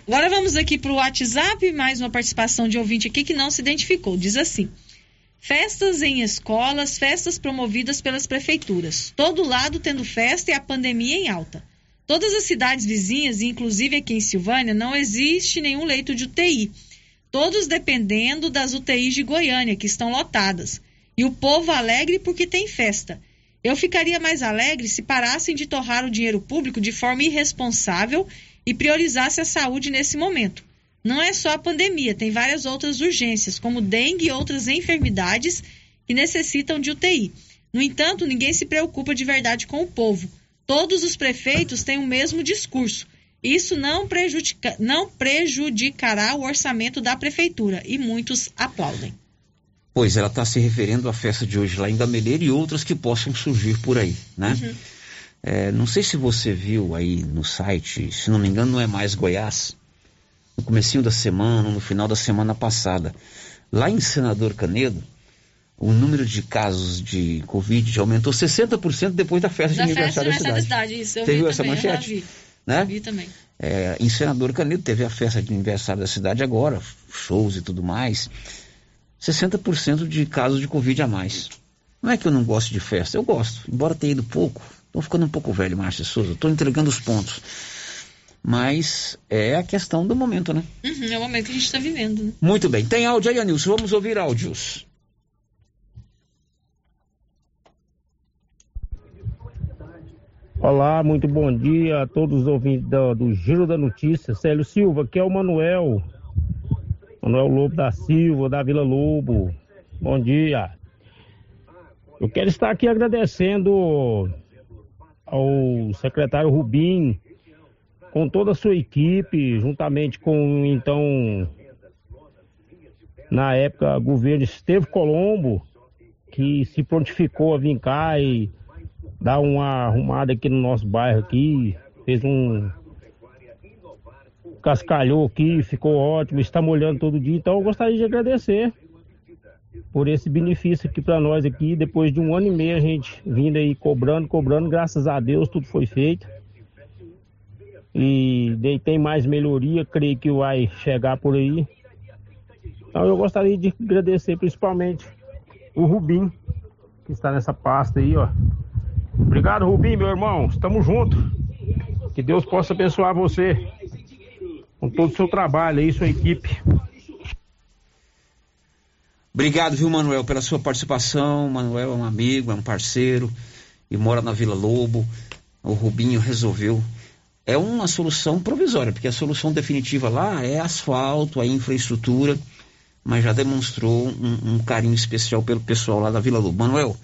Agora vamos aqui para o WhatsApp, mais uma participação de ouvinte aqui que não se identificou. Diz assim: Festas em escolas, festas promovidas pelas prefeituras. Todo lado tendo festa e a pandemia em alta. Todas as cidades vizinhas, inclusive aqui em Silvânia, não existe nenhum leito de UTI. Todos dependendo das UTIs de Goiânia, que estão lotadas. E o povo alegre porque tem festa. Eu ficaria mais alegre se parassem de torrar o dinheiro público de forma irresponsável e priorizasse a saúde nesse momento. Não é só a pandemia, tem várias outras urgências, como dengue e outras enfermidades que necessitam de UTI. No entanto, ninguém se preocupa de verdade com o povo. Todos os prefeitos têm o mesmo discurso. Isso não, prejudica, não prejudicará o orçamento da prefeitura e muitos aplaudem. Pois ela está se referindo à festa de hoje lá em Gameleira e outras que possam surgir por aí, né? Uhum. É, não sei se você viu aí no site, se não me engano, não é mais Goiás, no comecinho da semana, no final da semana passada. Lá em Senador Canedo, o número de casos de Covid já aumentou 60% depois da festa da de aniversário da cidade. cidade. Isso, eu Você vi viu essa manchete? Vi. Né? vi também. É, em Senador Canedo teve a festa de aniversário da cidade agora, shows e tudo mais. 60% de casos de Covid a mais. Não é que eu não gosto de festa, eu gosto, embora tenha ido pouco. Estou ficando um pouco velho, Márcio Souza. Estou entregando os pontos. Mas é a questão do momento, né? Uhum, é o momento que a gente está vivendo. Né? Muito bem. Tem áudio aí, Anilson. Vamos ouvir áudios. Olá, muito bom dia a todos os ouvintes do, do Giro da Notícia. Célio Silva, aqui é o Manuel. Manuel Lobo da Silva, da Vila Lobo. Bom dia. Eu quero estar aqui agradecendo ao secretário Rubim, com toda a sua equipe, juntamente com então na época governo Esteve Colombo, que se prontificou a vir cá e dar uma arrumada aqui no nosso bairro aqui, fez um cascalhou aqui, ficou ótimo, está molhando todo dia, então eu gostaria de agradecer por esse benefício aqui para nós aqui. Depois de um ano e meio a gente vindo aí cobrando, cobrando, graças a Deus tudo foi feito. E tem mais melhoria, creio que vai chegar por aí. Então eu gostaria de agradecer principalmente o Rubim, que está nessa pasta aí, ó. Obrigado, Rubim, meu irmão. Estamos juntos. Que Deus possa abençoar você com todo o seu trabalho aí, sua equipe. Obrigado, viu, Manuel, pela sua participação. Manuel é um amigo, é um parceiro e mora na Vila Lobo. O Rubinho resolveu. É uma solução provisória, porque a solução definitiva lá é asfalto, a infraestrutura, mas já demonstrou um, um carinho especial pelo pessoal lá da Vila Lobo. Manuel,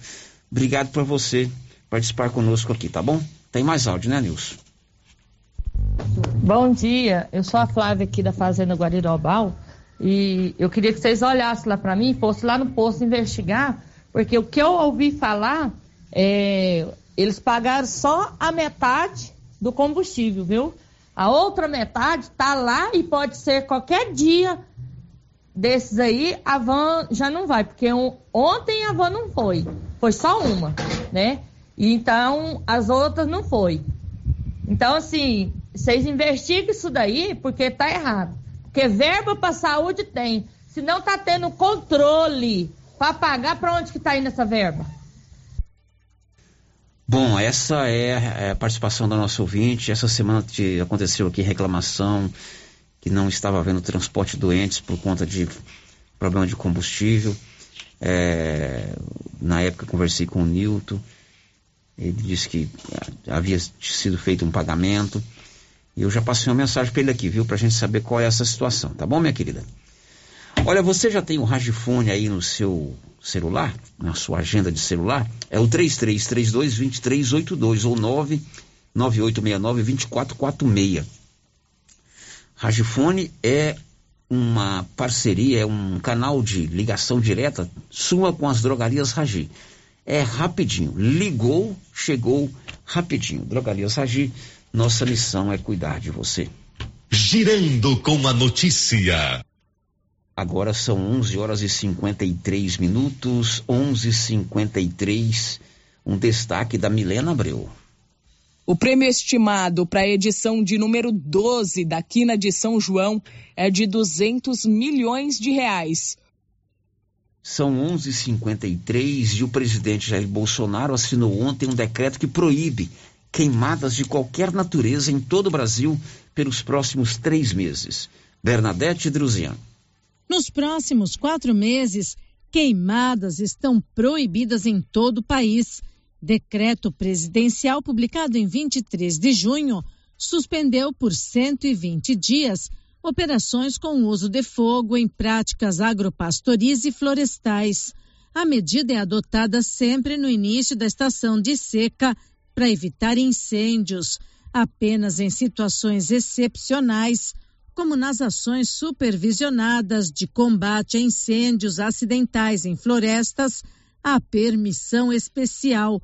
obrigado por você participar conosco aqui, tá bom? Tem mais áudio, né, Nilson? Bom dia, eu sou a Flávia aqui da Fazenda Guarirobal. E eu queria que vocês olhassem lá para mim, fossem lá no posto investigar, porque o que eu ouvi falar é eles pagaram só a metade do combustível, viu? A outra metade tá lá e pode ser qualquer dia desses aí, a van já não vai, porque um, ontem a van não foi, foi só uma, né? E então as outras não foi. Então, assim, vocês investigam isso daí porque tá errado. Porque verba para saúde tem. Se não está tendo controle para pagar, para onde que está indo essa verba? Bom, essa é a participação da nossa ouvinte. Essa semana aconteceu aqui reclamação que não estava havendo transporte doentes por conta de problema de combustível. É, na época conversei com o Nilton, ele disse que havia sido feito um pagamento. E eu já passei uma mensagem para ele aqui, viu? Para a gente saber qual é essa situação, tá bom, minha querida? Olha, você já tem o Ragifone aí no seu celular, na sua agenda de celular? É o 3332-2382 ou 99869-2446. Ragifone é uma parceria, é um canal de ligação direta sua com as drogarias Ragi. É rapidinho. Ligou, chegou rapidinho. Drogarias Ragi nossa missão é cuidar de você. Girando com a notícia. Agora são 11 horas e 53 minutos, 11:53. Um destaque da Milena Abreu. O prêmio estimado para a edição de número 12 da Quina de São João é de 200 milhões de reais. São 11:53 e o presidente Jair Bolsonaro assinou ontem um decreto que proíbe queimadas de qualquer natureza em todo o Brasil pelos próximos três meses. Bernadette Druzian. Nos próximos quatro meses, queimadas estão proibidas em todo o país. Decreto presidencial publicado em 23 de junho suspendeu por 120 dias operações com uso de fogo em práticas agropastoris e florestais. A medida é adotada sempre no início da estação de seca para evitar incêndios, apenas em situações excepcionais, como nas ações supervisionadas de combate a incêndios acidentais em florestas, a permissão especial.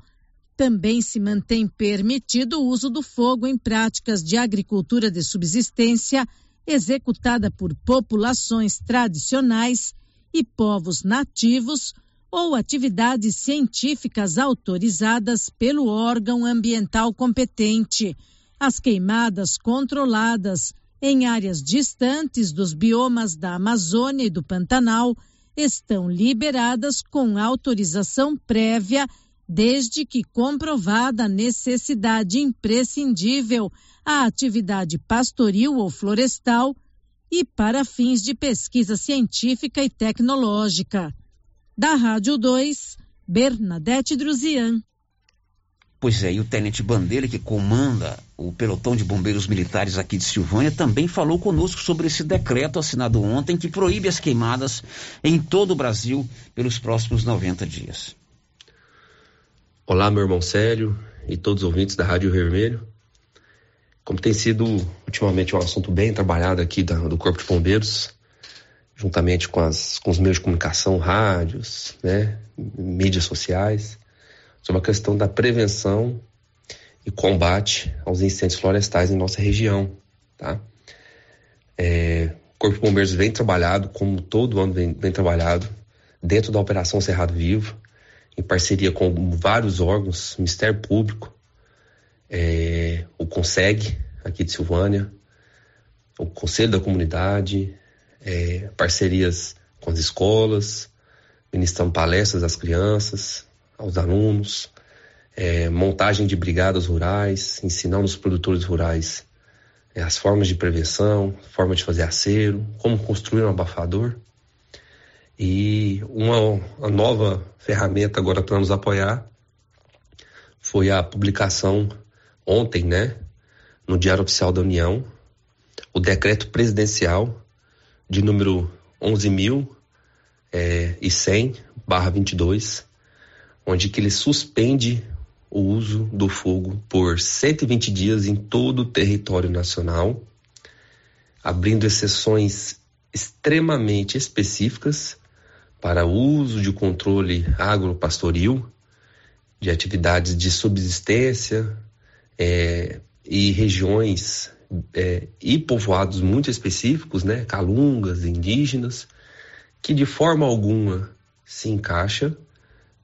Também se mantém permitido o uso do fogo em práticas de agricultura de subsistência executada por populações tradicionais e povos nativos ou atividades científicas autorizadas pelo órgão ambiental competente. As queimadas controladas em áreas distantes dos biomas da Amazônia e do Pantanal estão liberadas com autorização prévia, desde que comprovada a necessidade imprescindível à atividade pastoril ou florestal e para fins de pesquisa científica e tecnológica. Da Rádio 2, Bernadette Druzian. Pois é, e o Tenente Bandeira, que comanda o pelotão de bombeiros militares aqui de Silvânia, também falou conosco sobre esse decreto assinado ontem que proíbe as queimadas em todo o Brasil pelos próximos 90 dias. Olá, meu irmão Célio e todos os ouvintes da Rádio Vermelho. Como tem sido ultimamente um assunto bem trabalhado aqui da, do Corpo de Bombeiros, juntamente com, as, com os meios de comunicação, rádios, né, mídias sociais, sobre a questão da prevenção e combate aos incêndios florestais em nossa região. Tá? É, o Corpo de Bombeiros vem trabalhado, como todo ano vem, vem trabalhado, dentro da Operação Cerrado Vivo, em parceria com vários órgãos, Ministério Público, é, o CONSEG, aqui de Silvânia, o Conselho da Comunidade, é, parcerias com as escolas, ministrando palestras às crianças, aos alunos, é, montagem de brigadas rurais, ensinando os produtores rurais é, as formas de prevenção, forma de fazer acero, como construir um abafador. E uma, uma nova ferramenta agora para nos apoiar foi a publicação ontem, né, no Diário Oficial da União, o decreto presidencial de número 11.100, é, barra 22, onde que ele suspende o uso do fogo por 120 dias em todo o território nacional, abrindo exceções extremamente específicas para uso de controle agropastoril, de atividades de subsistência é, e regiões é, e povoados muito específicos, né, calungas, indígenas, que de forma alguma se encaixa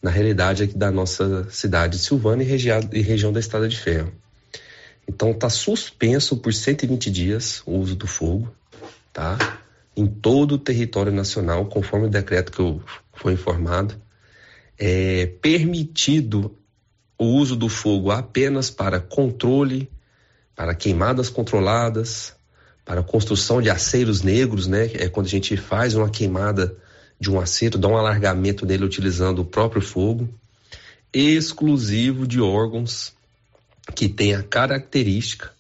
na realidade aqui da nossa cidade de Silvânia e, regi e região da Estrada de Ferro. Então está suspenso por 120 dias o uso do fogo, tá? Em todo o território nacional, conforme o decreto que eu fui informado, é permitido o uso do fogo apenas para controle para queimadas controladas, para construção de aceiros negros, né? É quando a gente faz uma queimada de um aceiro, dá um alargamento nele utilizando o próprio fogo, exclusivo de órgãos que têm a característica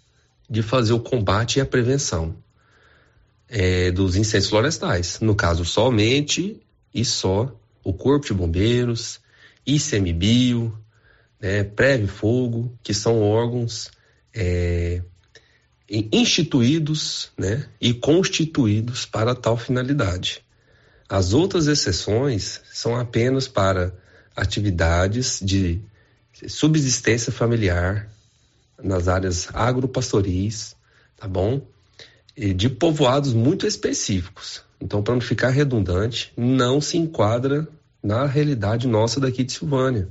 de fazer o combate e a prevenção é, dos incêndios florestais. No caso, somente e só o Corpo de Bombeiros, ICMBio, né, Preve Fogo, que são órgãos é, instituídos né, e constituídos para tal finalidade. As outras exceções são apenas para atividades de subsistência familiar nas áreas agropastoris, tá bom? E de povoados muito específicos. Então, para não ficar redundante, não se enquadra na realidade nossa daqui de Silvânia.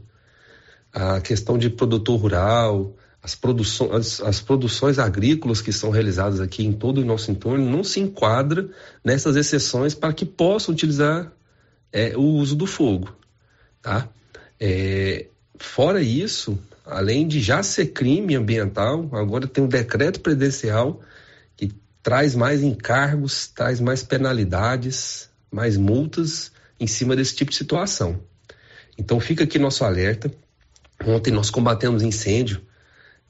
A questão de produtor rural, as produções, as, produções agrícolas que são realizadas aqui em todo o nosso entorno não se enquadra nessas exceções para que possam utilizar é, o uso do fogo, tá? É, fora isso, além de já ser crime ambiental, agora tem um decreto presidencial que traz mais encargos, traz mais penalidades, mais multas em cima desse tipo de situação. Então fica aqui nosso alerta. Ontem nós combatemos incêndio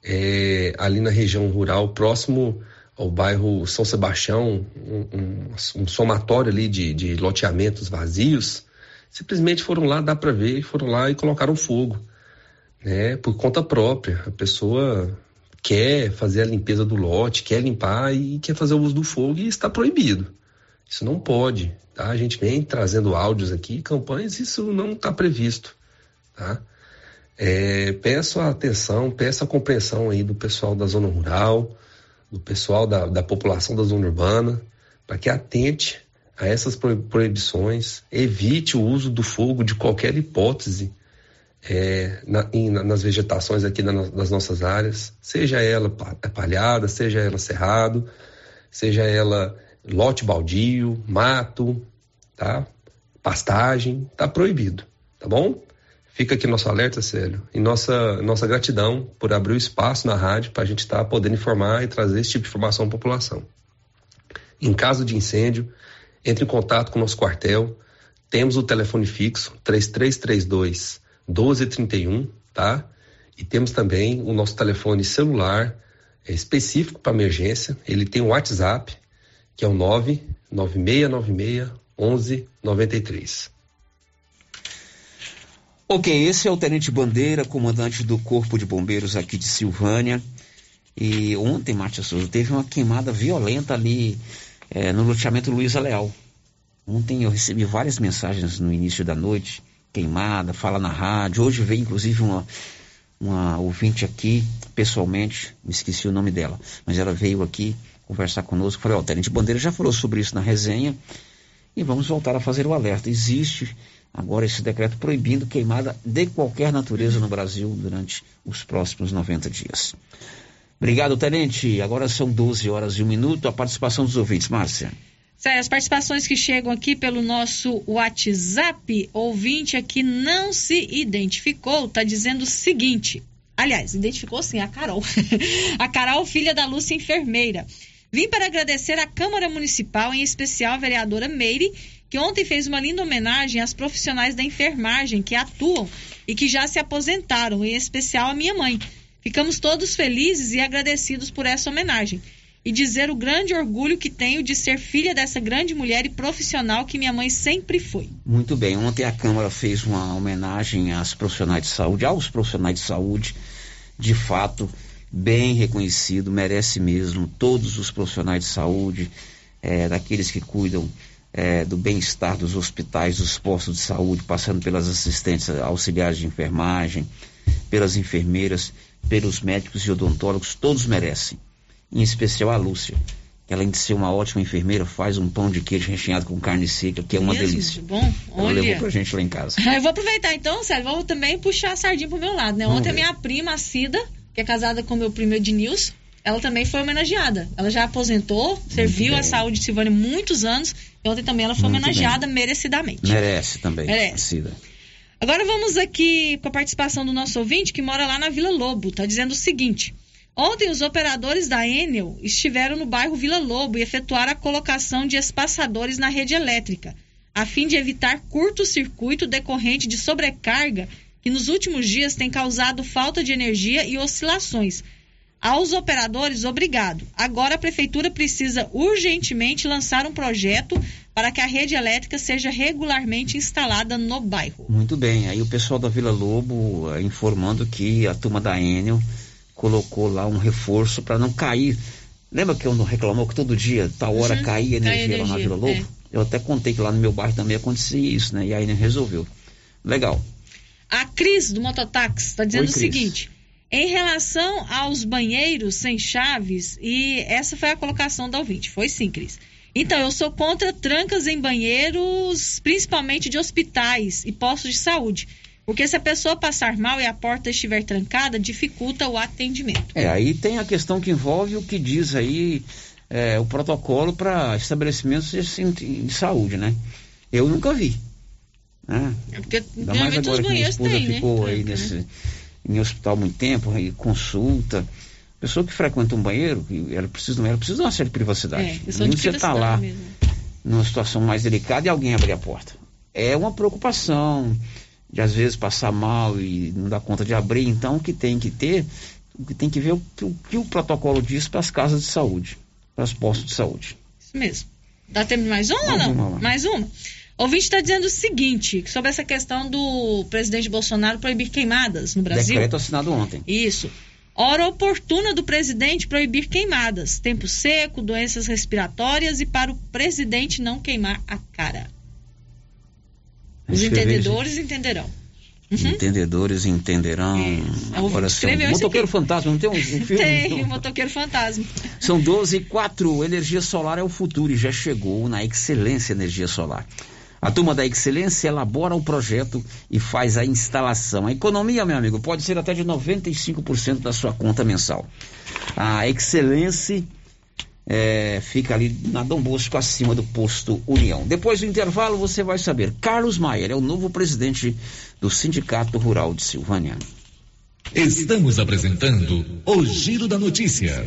é, ali na região rural, próximo ao bairro São Sebastião, um, um, um somatório ali de, de loteamentos vazios, simplesmente foram lá, dá para ver, foram lá e colocaram fogo, né? Por conta própria. A pessoa quer fazer a limpeza do lote, quer limpar e quer fazer o uso do fogo e está proibido. Isso não pode, tá? A gente vem trazendo áudios aqui, campanhas, isso não está previsto, tá? É, peço a atenção, peço a compreensão aí do pessoal da zona rural, do pessoal da, da população da zona urbana, para que atente a essas proibições, evite o uso do fogo de qualquer hipótese é, na, em, nas vegetações aqui das nossas áreas, seja ela palhada, seja ela cerrado, seja ela lote baldio, mato, tá? Pastagem, tá proibido, tá bom? Fica aqui nosso alerta, Célio, e nossa, nossa gratidão por abrir o espaço na rádio para a gente estar tá podendo informar e trazer esse tipo de informação à população. Em caso de incêndio, entre em contato com o nosso quartel. Temos o telefone fixo 3332 1231, tá? E temos também o nosso telefone celular é, específico para emergência. Ele tem o WhatsApp, que é o 99696 1193. Ok, esse é o Tenente Bandeira, comandante do Corpo de Bombeiros aqui de Silvânia. E ontem, Márcia Souza, teve uma queimada violenta ali é, no loteamento Luiza Leal. Ontem eu recebi várias mensagens no início da noite, queimada, fala na rádio. Hoje veio inclusive uma, uma ouvinte aqui, pessoalmente, me esqueci o nome dela, mas ela veio aqui conversar conosco. Falei, ó, o Tenente Bandeira já falou sobre isso na resenha e vamos voltar a fazer o alerta. Existe agora esse decreto proibindo queimada de qualquer natureza no Brasil durante os próximos 90 dias. Obrigado, Tenente. Agora são 12 horas e um minuto. A participação dos ouvintes, Márcia. Sério, as participações que chegam aqui pelo nosso WhatsApp, ouvinte aqui não se identificou, está dizendo o seguinte. Aliás, identificou sim, a Carol. a Carol, filha da Lúcia, enfermeira. Vim para agradecer à Câmara Municipal, em especial a vereadora Meire, que ontem fez uma linda homenagem às profissionais da enfermagem que atuam e que já se aposentaram, em especial a minha mãe. Ficamos todos felizes e agradecidos por essa homenagem. E dizer o grande orgulho que tenho de ser filha dessa grande mulher e profissional que minha mãe sempre foi. Muito bem. Ontem a Câmara fez uma homenagem às profissionais de saúde, aos profissionais de saúde. De fato, bem reconhecido, merece mesmo todos os profissionais de saúde, é, daqueles que cuidam é, do bem-estar dos hospitais, dos postos de saúde, passando pelas assistentes auxiliares de enfermagem, pelas enfermeiras, pelos médicos e odontólogos, todos merecem. Em especial a Lúcia, que além de ser uma ótima enfermeira, faz um pão de queijo recheado com carne seca, que é uma Mesmo? delícia. Bom, Ela olha. levou pra gente lá em casa. Eu vou aproveitar então, Sérgio, vou também puxar a sardinha pro meu lado, né? Ontem a minha prima, a Cida, que é casada com meu primo Ednilson, ela também foi homenageada. Ela já aposentou, serviu bem. a saúde de Silvânia muitos anos, e ontem também ela foi Muito homenageada merecidamente. Merece também, Merece. Agora vamos aqui com a participação do nosso ouvinte que mora lá na Vila Lobo. Tá dizendo o seguinte: Ontem os operadores da Enel estiveram no bairro Vila Lobo e efetuaram a colocação de espaçadores na rede elétrica, a fim de evitar curto-circuito decorrente de sobrecarga que nos últimos dias tem causado falta de energia e oscilações. Aos operadores, obrigado. Agora a prefeitura precisa urgentemente lançar um projeto para que a rede elétrica seja regularmente instalada no bairro. Muito bem. Aí o pessoal da Vila Lobo eh, informando que a turma da Enel colocou lá um reforço para não cair. Lembra que eu não reclamou que todo dia, tal hora, Uhum, caía cai energia, lá na energia, Vila Lobo? é. Eu até contei que lá no meu bairro também acontecia isso, né? E a Enel resolveu. Legal. A Cris do Mototáxi está dizendo Oi, o seguinte: em relação aos banheiros sem chaves, e essa foi a colocação da ouvinte, foi sim, Cris. Então, eu sou contra trancas em banheiros, principalmente de hospitais e postos de saúde. Porque se a pessoa passar mal e a porta estiver trancada, dificulta o atendimento. É, aí tem a questão que envolve o que diz aí é, o protocolo para estabelecimentos de, de saúde, né? Eu nunca vi. Né? É Porque Ainda mais agora que minha banheiros esposa têm, ficou né? aí nesse, né? Em hospital muito tempo, aí consulta. Pessoa que frequenta um banheiro, ela precisa, ela precisa de uma certa privacidade. É, de você está lá mesmo. numa situação mais delicada e alguém abrir a porta. É uma preocupação de às vezes passar mal e não dar conta de abrir. Então o que tem que ter, o que tem que ver é o que o, que o protocolo diz para as casas de saúde. para os postos de saúde. Isso mesmo. Dá tempo de mais uma ou não? mais uma? Ouvinte está dizendo o seguinte, sobre essa questão do presidente Bolsonaro proibir queimadas no Brasil. Decreto assinado ontem. Isso. Hora oportuna do presidente proibir queimadas. Tempo seco, doenças respiratórias e para o presidente não queimar a cara. Os Escrever, entendedores entenderão. Entendedores entenderão. Eu Agora são Motoqueiro. Fantasma, não tem um, um filme? Tem, o motoqueiro fantasma. São 12 e 4. Energia solar é o futuro e já chegou na Excelência Energia Solar. A turma da Excelência elabora o projeto e faz a instalação. A economia, meu amigo, pode ser até de 95% da sua conta mensal. A Excelência é, fica ali na Dom Bosco, acima do posto União. Depois do intervalo, você vai saber. Carlos Maier é o novo presidente do Sindicato Rural de Silvânia. Estamos apresentando o Giro da Notícia.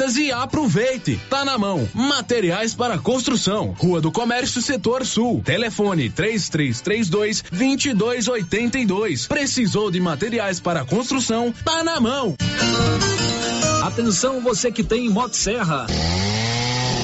e aproveite. Tá na mão. Materiais para construção. Rua do Comércio, Setor Sul. Telefone 3332 2282. Precisou de materiais para construção? Tá na mão. Atenção você que tem Motosserra.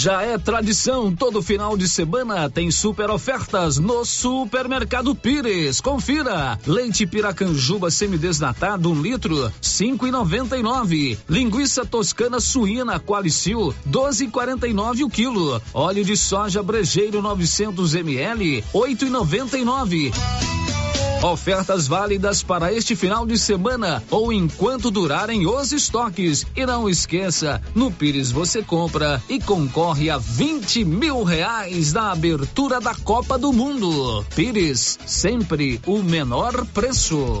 Já é tradição, todo final de semana tem super ofertas no Supermercado Pires. Confira: leite Piracanjuba semidesnatado, um litro, cinco e noventa e nove. Linguiça toscana suína Qualicil, doze e quarenta e nove o quilo. Óleo de soja brejeiro 900 ml, oito e noventa e nove. Ofertas válidas para este final de semana ou enquanto durarem os estoques. E não esqueça, no Pires você compra e concorre a 20 mil reais na abertura da Copa do Mundo. Pires, sempre o menor preço.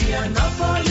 Vianópolis, cidade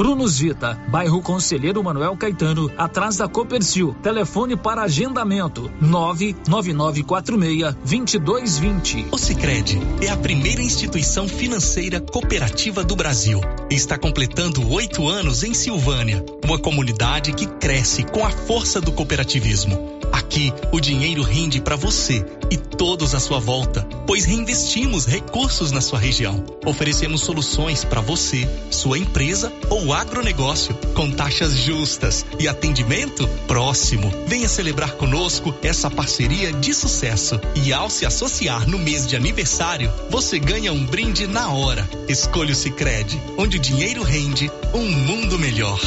Brunos Vita, bairro Conselheiro Manuel Caetano, atrás da Copercil. Telefone para agendamento: 99946-2220. O Cicred é a primeira instituição financeira cooperativa do Brasil. Está completando oito anos em Silvânia, uma comunidade que cresce com a força do cooperativismo. Aqui, o dinheiro rende para você e todos à sua volta, pois reinvestimos recursos na sua região. Oferecemos soluções para você, sua empresa ou agronegócio, com taxas justas e atendimento próximo. Venha celebrar conosco essa parceria de sucesso. E ao se associar no mês de aniversário, você ganha um brinde na hora. Escolha o Cicred, onde o dinheiro rende um mundo melhor.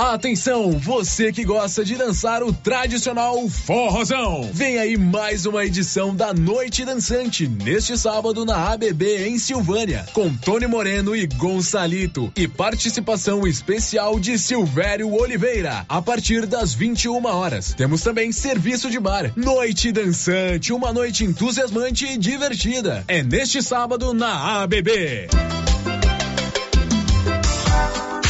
Atenção, você que gosta de dançar o tradicional forrozão. Vem aí mais uma edição da Noite Dançante, neste sábado na ABB em Silvânia, com Tony Moreno e Gonçalito e participação especial de Silvério Oliveira, a partir das 21 horas. Temos também serviço de bar. Noite Dançante, uma noite entusiasmante e divertida. É neste sábado na ABB.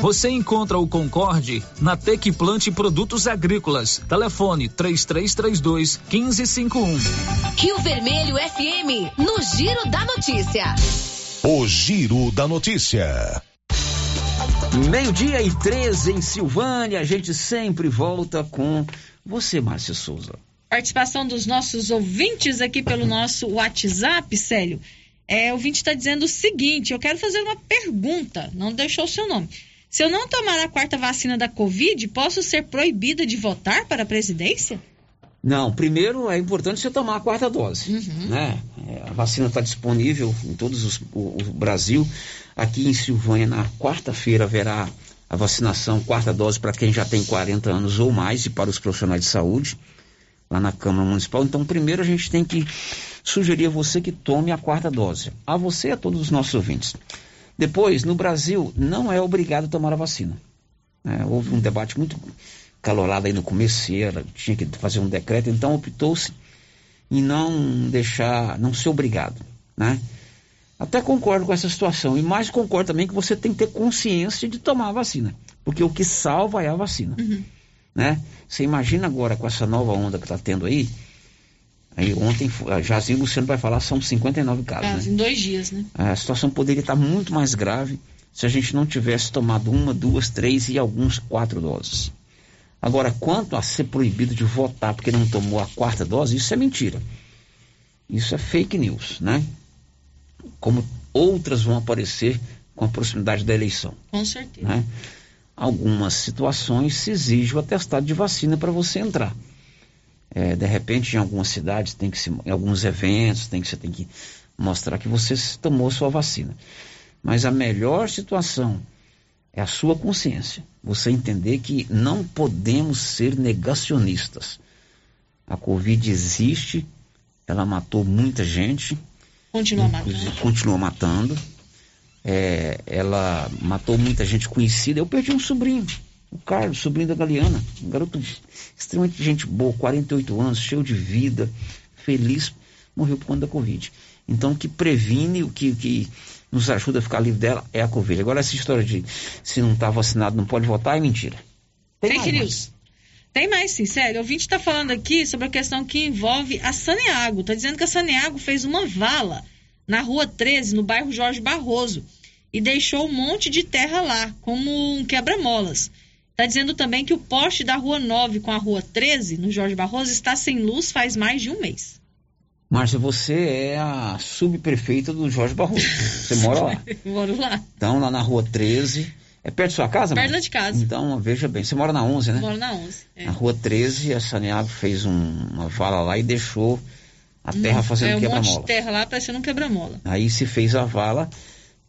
Você encontra o Concorde na Tec Plante Produtos Agrícolas. Telefone 3332 1551. Rio Vermelho FM, no Giro da Notícia. O Giro da Notícia. Meio-dia e 13 em Silvânia, a gente sempre volta com você, Márcia Souza. Participação dos nossos ouvintes aqui pelo nosso WhatsApp, Célio. É, o ouvinte está dizendo o seguinte: eu quero fazer uma pergunta, não deixou o seu nome. Se eu não tomar a quarta vacina da Covid, posso ser proibida de votar para a presidência? Não, primeiro é importante você tomar a quarta dose. Né? É, A vacina está disponível em todos os o, o Brasil. Aqui em Silvânia, na quarta-feira, haverá a vacinação, quarta dose para quem já tem 40 anos ou mais e para os profissionais de saúde, lá na Câmara Municipal. Então, primeiro a gente tem que sugerir a você que tome a quarta dose. A você e a todos os nossos ouvintes. Depois, no Brasil, não é obrigado a tomar a vacina. É, houve um debate muito calorado aí no começo, se era, tinha que fazer um decreto, então optou-se em não deixar, não ser obrigado, né? Até concordo com essa situação, e mais concordo também que você tem que ter consciência de tomar a vacina, porque o que salva é a vacina, né? Você imagina agora com essa nova onda que está tendo aí, aí ontem, a Jazinho Luciano vai falar, são 59 casos, Ah, né? em dois dias, né? A situação poderia estar muito mais grave se a gente não tivesse tomado uma, duas, três e alguns quatro doses. Agora, quanto a ser proibido de votar porque não tomou a quarta dose, isso é mentira. Isso é fake news, né? Como outras vão aparecer com a proximidade da eleição. Com certeza. Né? Algumas situações se exige o atestado de vacina para você entrar. É, de repente, em algumas cidades, tem que se, em alguns eventos, tem que, você tem que mostrar que você tomou sua vacina. Mas a melhor situação é a sua consciência. Você entender que não podemos ser negacionistas. A Covid existe, ela matou muita gente, Continua matando. continua matando. É, ela matou muita gente conhecida. Eu perdi um sobrinho, o Carlos, sobrinho da Galeana. Um garoto extremamente gente boa, 48 anos, cheio de vida, feliz, morreu por conta da Covid. Então, o que previne, o que, que nos ajuda a ficar livre dela é a Covid. Agora, essa história de se não está vacinado não pode votar é mentira. Tem Fake mais, news. Tem mais, sim, sério. O ouvinte está falando aqui sobre a questão que envolve a Saneago. Está dizendo que a Saneago fez uma vala na rua 13, no bairro Jorge Barroso, e deixou um monte de terra lá, como um quebra-molas. Está dizendo também que o poste da rua 9 com a rua 13, no Jorge Barroso, está sem luz faz mais de um mês. Márcia, você é a subprefeita do Jorge Barroso. Você mora lá. Moro lá. Então, lá na rua 13. É perto da sua casa, Perto Márcia? de casa. Então, veja bem. Você mora na 11, né? Moro na 11. É. Na rua 13, a Saneago fez um- uma vala lá e deixou a terra fazendo é um monte de quebra-mola. terra lá parecendo um quebra-mola. Aí se fez a vala,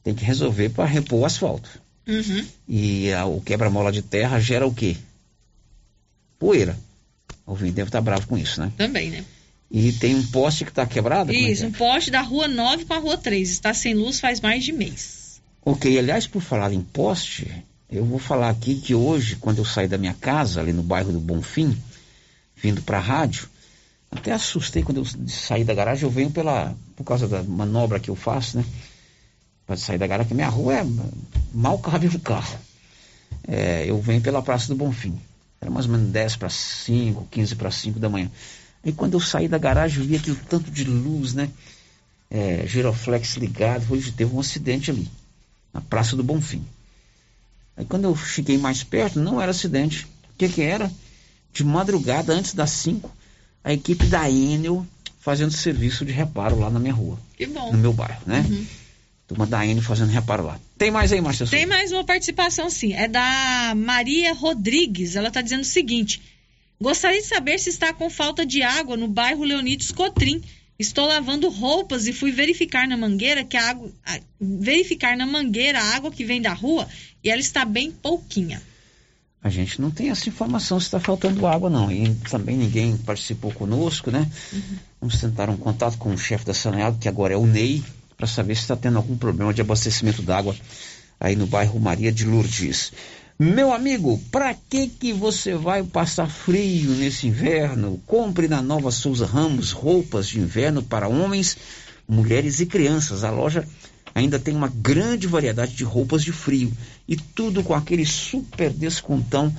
tem que resolver para repor o asfalto. Uhum. E a- o quebra-mola de terra gera o quê? Poeira. O ouvinte deve estar bravo com isso, né? Também, né? E tem um poste que está quebrado? é Isso, é? um poste da rua 9 com a rua 3. Está sem luz faz mais de mês. Ok, aliás, por falar em poste, eu vou falar aqui que hoje, quando eu saí da minha casa, ali no bairro do Bonfim, vindo para a rádio, até assustei quando eu saí da garagem, eu venho pela, por causa da manobra que eu faço, né? Para sair da garagem, minha rua é mal cabe um carro. É, eu venho pela Praça do Bonfim. Era mais ou menos 10 para 5, 15 para 5 da manhã. Aí quando eu saí da garagem, eu vi aquele tanto de luz, né? É, giroflex ligado. Hoje teve um acidente ali, na Praça do Bonfim. Aí quando eu cheguei mais perto, não era acidente. O que que era? De madrugada, antes das 5, a equipe da Enel fazendo serviço de reparo lá na minha rua. Que bom. No meu bairro, né? Turma da Enel fazendo reparo lá. Tem mais aí, Márcia? Tem mais uma participação, sim. É da Maria Rodrigues. Ela está dizendo o seguinte: Gostaria de saber se está com falta de água no bairro Leonides Cotrim. Estou lavando roupas e fui verificar na mangueira que a água. verificar na mangueira a água que vem da rua e ela está bem pouquinha. A gente não tem essa informação se está faltando água, não. E também ninguém participou conosco, né? Vamos tentar um contato com o chefe da Saneado, que agora é o Ney, para saber se está tendo algum problema de abastecimento d'água aí no bairro Maria de Lourdes. Meu amigo, para que que você vai passar frio nesse inverno? Compre na Nova Souza Ramos roupas de inverno para homens, mulheres e crianças. A loja ainda tem uma grande variedade de roupas de frio e tudo com aquele super descontão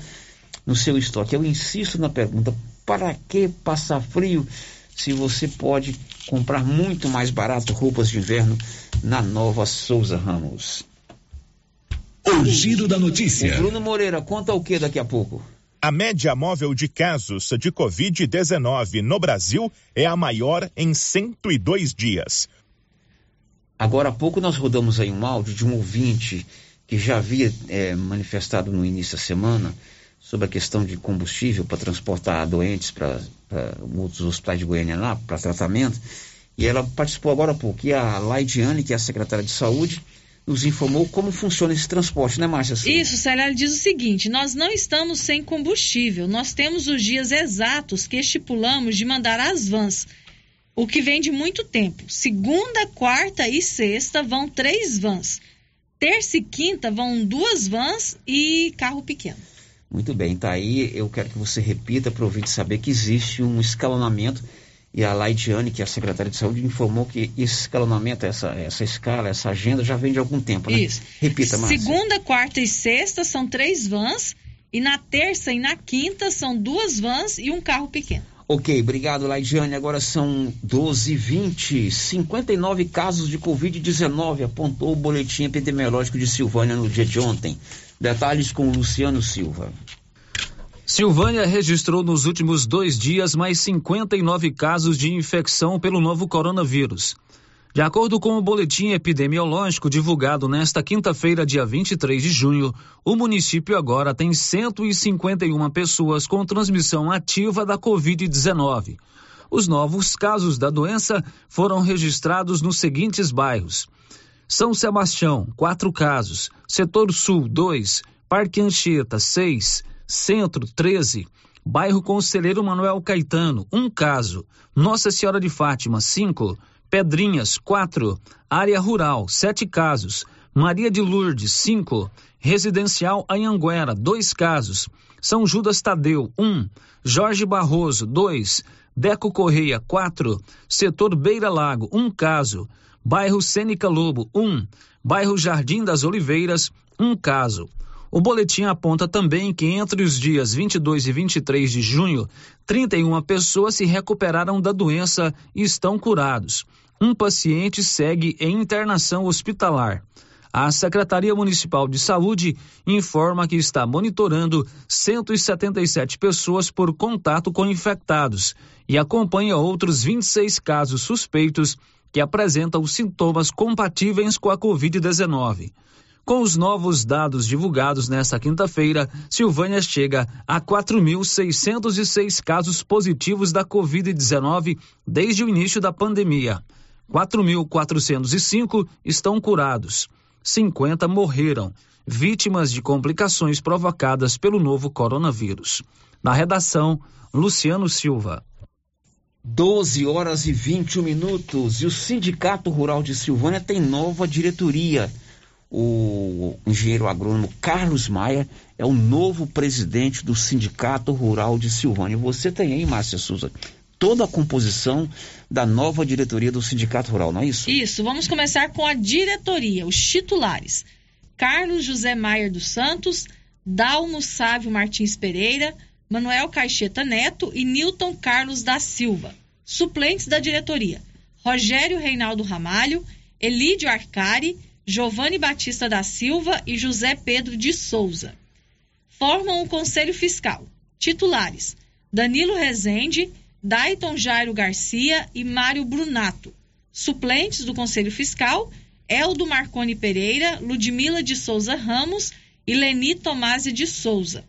no seu estoque. Eu insisto na pergunta: para que passar frio se você pode comprar muito mais barato roupas de inverno na Nova Souza Ramos? O giro da O notícia. Bruno Moreira conta o que daqui a pouco? A média móvel de casos de Covid-19 no Brasil é a maior em 102 dias. Agora há pouco nós rodamos aí um áudio de um ouvinte que já havia é, manifestado no início da semana sobre a questão de combustível para transportar doentes para outros hospitais de Goiânia lá, para tratamento. E ela participou agora há pouco. E a Laidiane, que é a secretária de saúde, nos informou como funciona esse transporte, né, Márcia? Isso, Célia diz o seguinte: nós não estamos sem combustível, nós temos os dias exatos que estipulamos de mandar as vans, o que vem de muito tempo. Segunda, quarta e sexta vão três vans. Terça e quinta vão duas vans e carro pequeno. Muito bem, tá aí. Eu quero que você repita para o ouvinte saber que existe um escalonamento e a Laidiane, que é a secretária de saúde, informou que esse escalonamento, essa, essa escala, essa agenda já vem de algum tempo, né? Isso. Repita, Márcia. Segunda, quarta e sexta são três vans, e na terça e na quinta são duas vans e um carro pequeno. Ok, obrigado, Laidiane. Agora são 12 h 20 59 casos de Covid-19, apontou o boletim epidemiológico de Silvânia no dia de ontem. Detalhes com Luciano Silva. Silvânia registrou nos últimos dois dias mais 59 casos de infecção pelo novo coronavírus. De acordo com o boletim epidemiológico divulgado nesta quinta-feira, dia 23 de junho, o município agora tem 151 pessoas com transmissão ativa da Covid-19. Os novos casos da doença foram registrados nos seguintes bairros: São Sebastião, quatro casos, Setor Sul, dois, Parque Anchieta, seis. Centro, 13. Bairro Conselheiro Manuel Caetano, um caso. Nossa Senhora de Fátima, 5. Pedrinhas, 4. Área Rural, 7 casos. Maria de Lourdes, 5. Residencial Anhanguera, 2 casos. São Judas Tadeu, 1. Um. Jorge Barroso, 2. Deco Correia, 4. Setor Beira Lago, 1 um caso. Bairro Sênica Lobo, 1. Um. Bairro Jardim das Oliveiras, 1 um caso. O boletim aponta também que entre os dias 22 e 23 de junho, 31 pessoas se recuperaram da doença e estão curados. Um paciente segue em internação hospitalar. A Secretaria Municipal de Saúde informa que está monitorando 177 pessoas por contato com infectados e acompanha outros 26 casos suspeitos que apresentam sintomas compatíveis com a Covid-19. Com os novos dados divulgados nesta quinta-feira, Silvânia chega a 4.606 casos positivos da Covid-19 desde o início da pandemia. 4.405 estão curados. 50 morreram, vítimas de complicações provocadas pelo novo coronavírus. Na redação, Luciano Silva. 12 horas e 21 minutos e o Sindicato Rural de Silvânia tem nova diretoria o engenheiro agrônomo Carlos Maia é o novo presidente do Sindicato Rural de Silvânia. Você tem aí, Márcia Souza, toda a composição da nova diretoria do Sindicato Rural, não é isso? Isso, vamos começar com a diretoria, os titulares. Carlos José Maier dos Santos, Dalmo Sávio Martins Pereira, Manuel Caixeta Neto e Newton Carlos da Silva. Suplentes da diretoria: Rogério Reinaldo Ramalho, Elídio Arcari, Giovanni Batista da Silva e José Pedro de Souza. Formam o Conselho Fiscal. Titulares: Danilo Rezende, Dayton Jairo Garcia e Mário Brunato. Suplentes do Conselho Fiscal: Eldo Marconi Pereira, Ludmila de Souza Ramos e Leni Tomasi de Souza.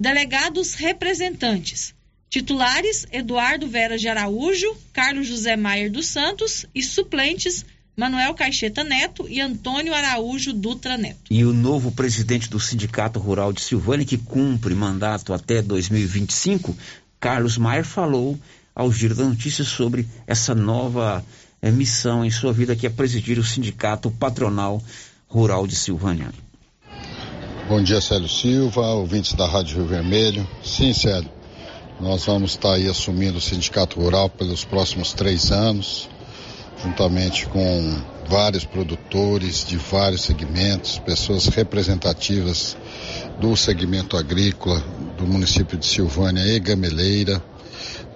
Delegados representantes: Titulares: Eduardo Vera de Araújo, Carlos José Maier dos Santos e suplentes: Manuel Caixeta Neto e Antônio Araújo Dutra Neto. E o novo presidente do Sindicato Rural de Silvânia, que cumpre mandato até 2025, Carlos Maier, falou ao Giro da Notícia sobre essa nova é, missão em sua vida, que é presidir o Sindicato Patronal Rural de Silvânia. Bom dia, Célio Silva, ouvintes da Rádio Rio Vermelho. Sim, Célio, nós vamos estar aí assumindo o Sindicato Rural pelos próximos três anos juntamente com vários produtores de vários segmentos, pessoas representativas do segmento agrícola do município de Silvânia e Gameleira,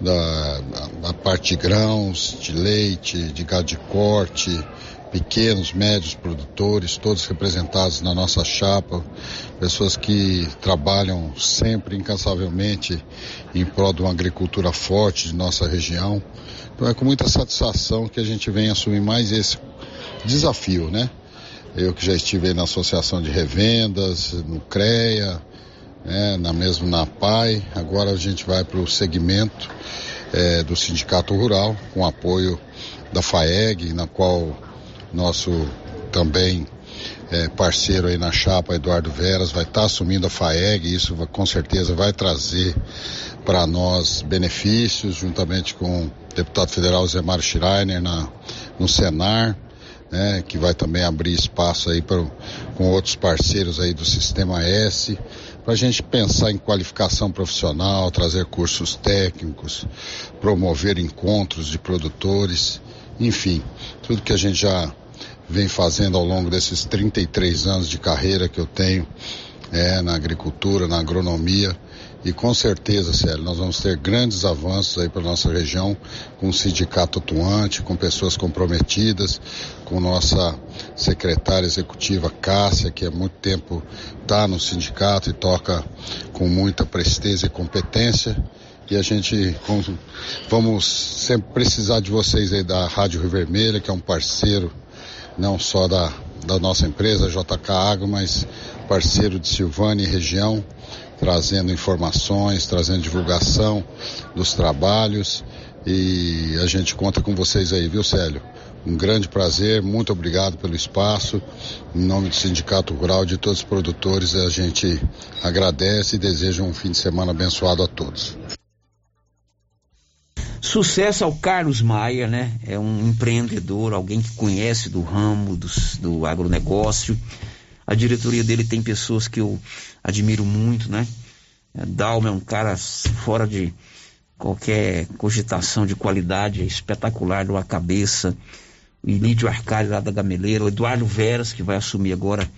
da, da parte de grãos, de leite, de gado de corte, pequenos, médios produtores, todos representados na nossa chapa, pessoas que trabalham sempre incansavelmente em prol de uma agricultura forte de nossa região. Então é com muita satisfação que a gente vem assumir mais esse desafio, né? Eu que já estive na Associação de Revendas, no CREA, né, na mesmo na PAI, agora a gente vai para o segmento é, do Sindicato Rural, com apoio da FAEG, na qual nosso também é, parceiro aí na chapa, Eduardo Veras, vai estar tá assumindo a FAEG, isso com certeza vai trazer para nós benefícios, juntamente com o deputado federal Zé Mário Schreiner na, no Senar, né, que vai também abrir espaço aí pra, com outros parceiros aí do Sistema S, para a gente pensar em qualificação profissional, trazer cursos técnicos, promover encontros de produtores, enfim, tudo que a gente já vem fazendo ao longo desses 33 anos de carreira que eu tenho é, na agricultura, na agronomia. E com certeza, Célio, nós vamos ter grandes avanços aí para nossa região, com um sindicato atuante, com pessoas comprometidas, com nossa secretária executiva Cássia, que há muito tempo está no sindicato e toca com muita presteza e competência. E a gente vamos sempre precisar de vocês aí da Rádio Rio Vermelha, que é um parceiro não só da, da nossa empresa JK Agro, mas parceiro de Silvânia e região, trazendo informações, trazendo divulgação dos trabalhos e a gente conta com vocês aí, viu Célio? Um grande prazer, muito obrigado pelo espaço. Em nome do Sindicato Rural de todos os produtores, a gente agradece e deseja um fim de semana abençoado a todos. Sucesso ao Carlos Maia, né? É um empreendedor, alguém que conhece do ramo do, do agronegócio. A diretoria dele tem pessoas que eu admiro muito, né? É, Dalma é um cara fora de qualquer cogitação de qualidade, é espetacular, de uma cabeça. O Ilídio Arcari lá da Gameleira, o Eduardo Veras, que vai assumir agora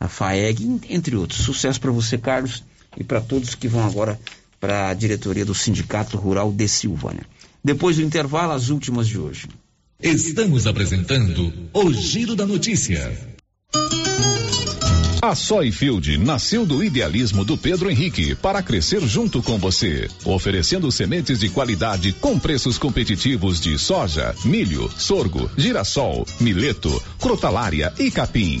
a FAEG, entre outros. Sucesso para você, Carlos, e para todos que vão agora para a diretoria do Sindicato Rural de Silvânia. Depois do intervalo, as últimas de hoje. Estamos apresentando o Giro da Notícia. A Soyfield nasceu do idealismo do Pedro Henrique para crescer junto com você, oferecendo sementes de qualidade com preços competitivos de soja, milho, sorgo, girassol, mileto, crotalária e capim.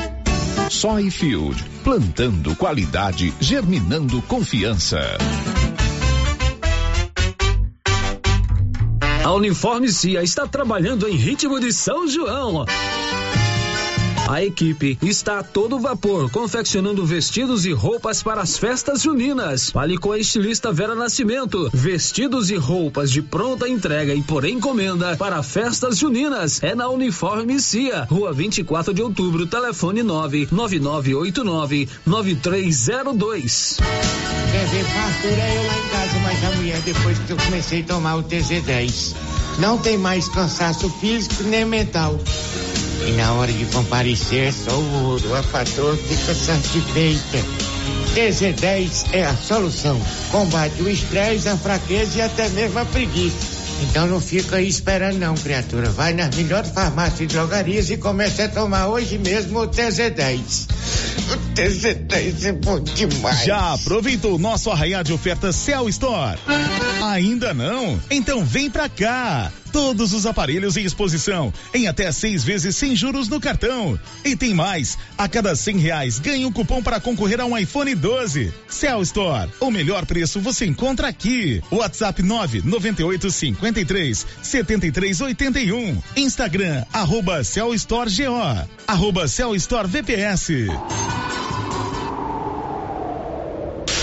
Soyfield, plantando qualidade, germinando confiança. A Uniforme Cia está trabalhando em ritmo de São João. A equipe está a todo vapor, confeccionando vestidos e roupas para as festas juninas. Fale com a estilista Vera Nascimento. Vestidos e roupas de pronta entrega e por encomenda para festas juninas. É na Uniforme Cia, Rua 24 de Outubro, telefone 99989 9302. Quer ver fartura eu lá em casa, mas depois que eu comecei a tomar o TZ10. Não tem mais cansaço físico nem mental. E na hora de comparecer, só o patroa fica satisfeita. TZ10 é a solução. Combate o estresse, a fraqueza e até mesmo a preguiça. Então não fica aí esperando não, criatura. Vai nas melhores farmácias e drogarias e comece a tomar hoje mesmo o TZ10. O TZ10 é bom demais. Já aproveitou nosso arraial de ofertas Cell Store? Ainda não? Então vem pra cá. Todos os aparelhos em exposição, em até seis vezes sem juros no cartão. E tem mais, a cada cem reais ganha um cupom para concorrer a um iPhone 12. Cell Store, o melhor preço você encontra aqui. WhatsApp 998 53 73 81. Instagram, arroba Cell Store GO, arroba Cell Store VPS.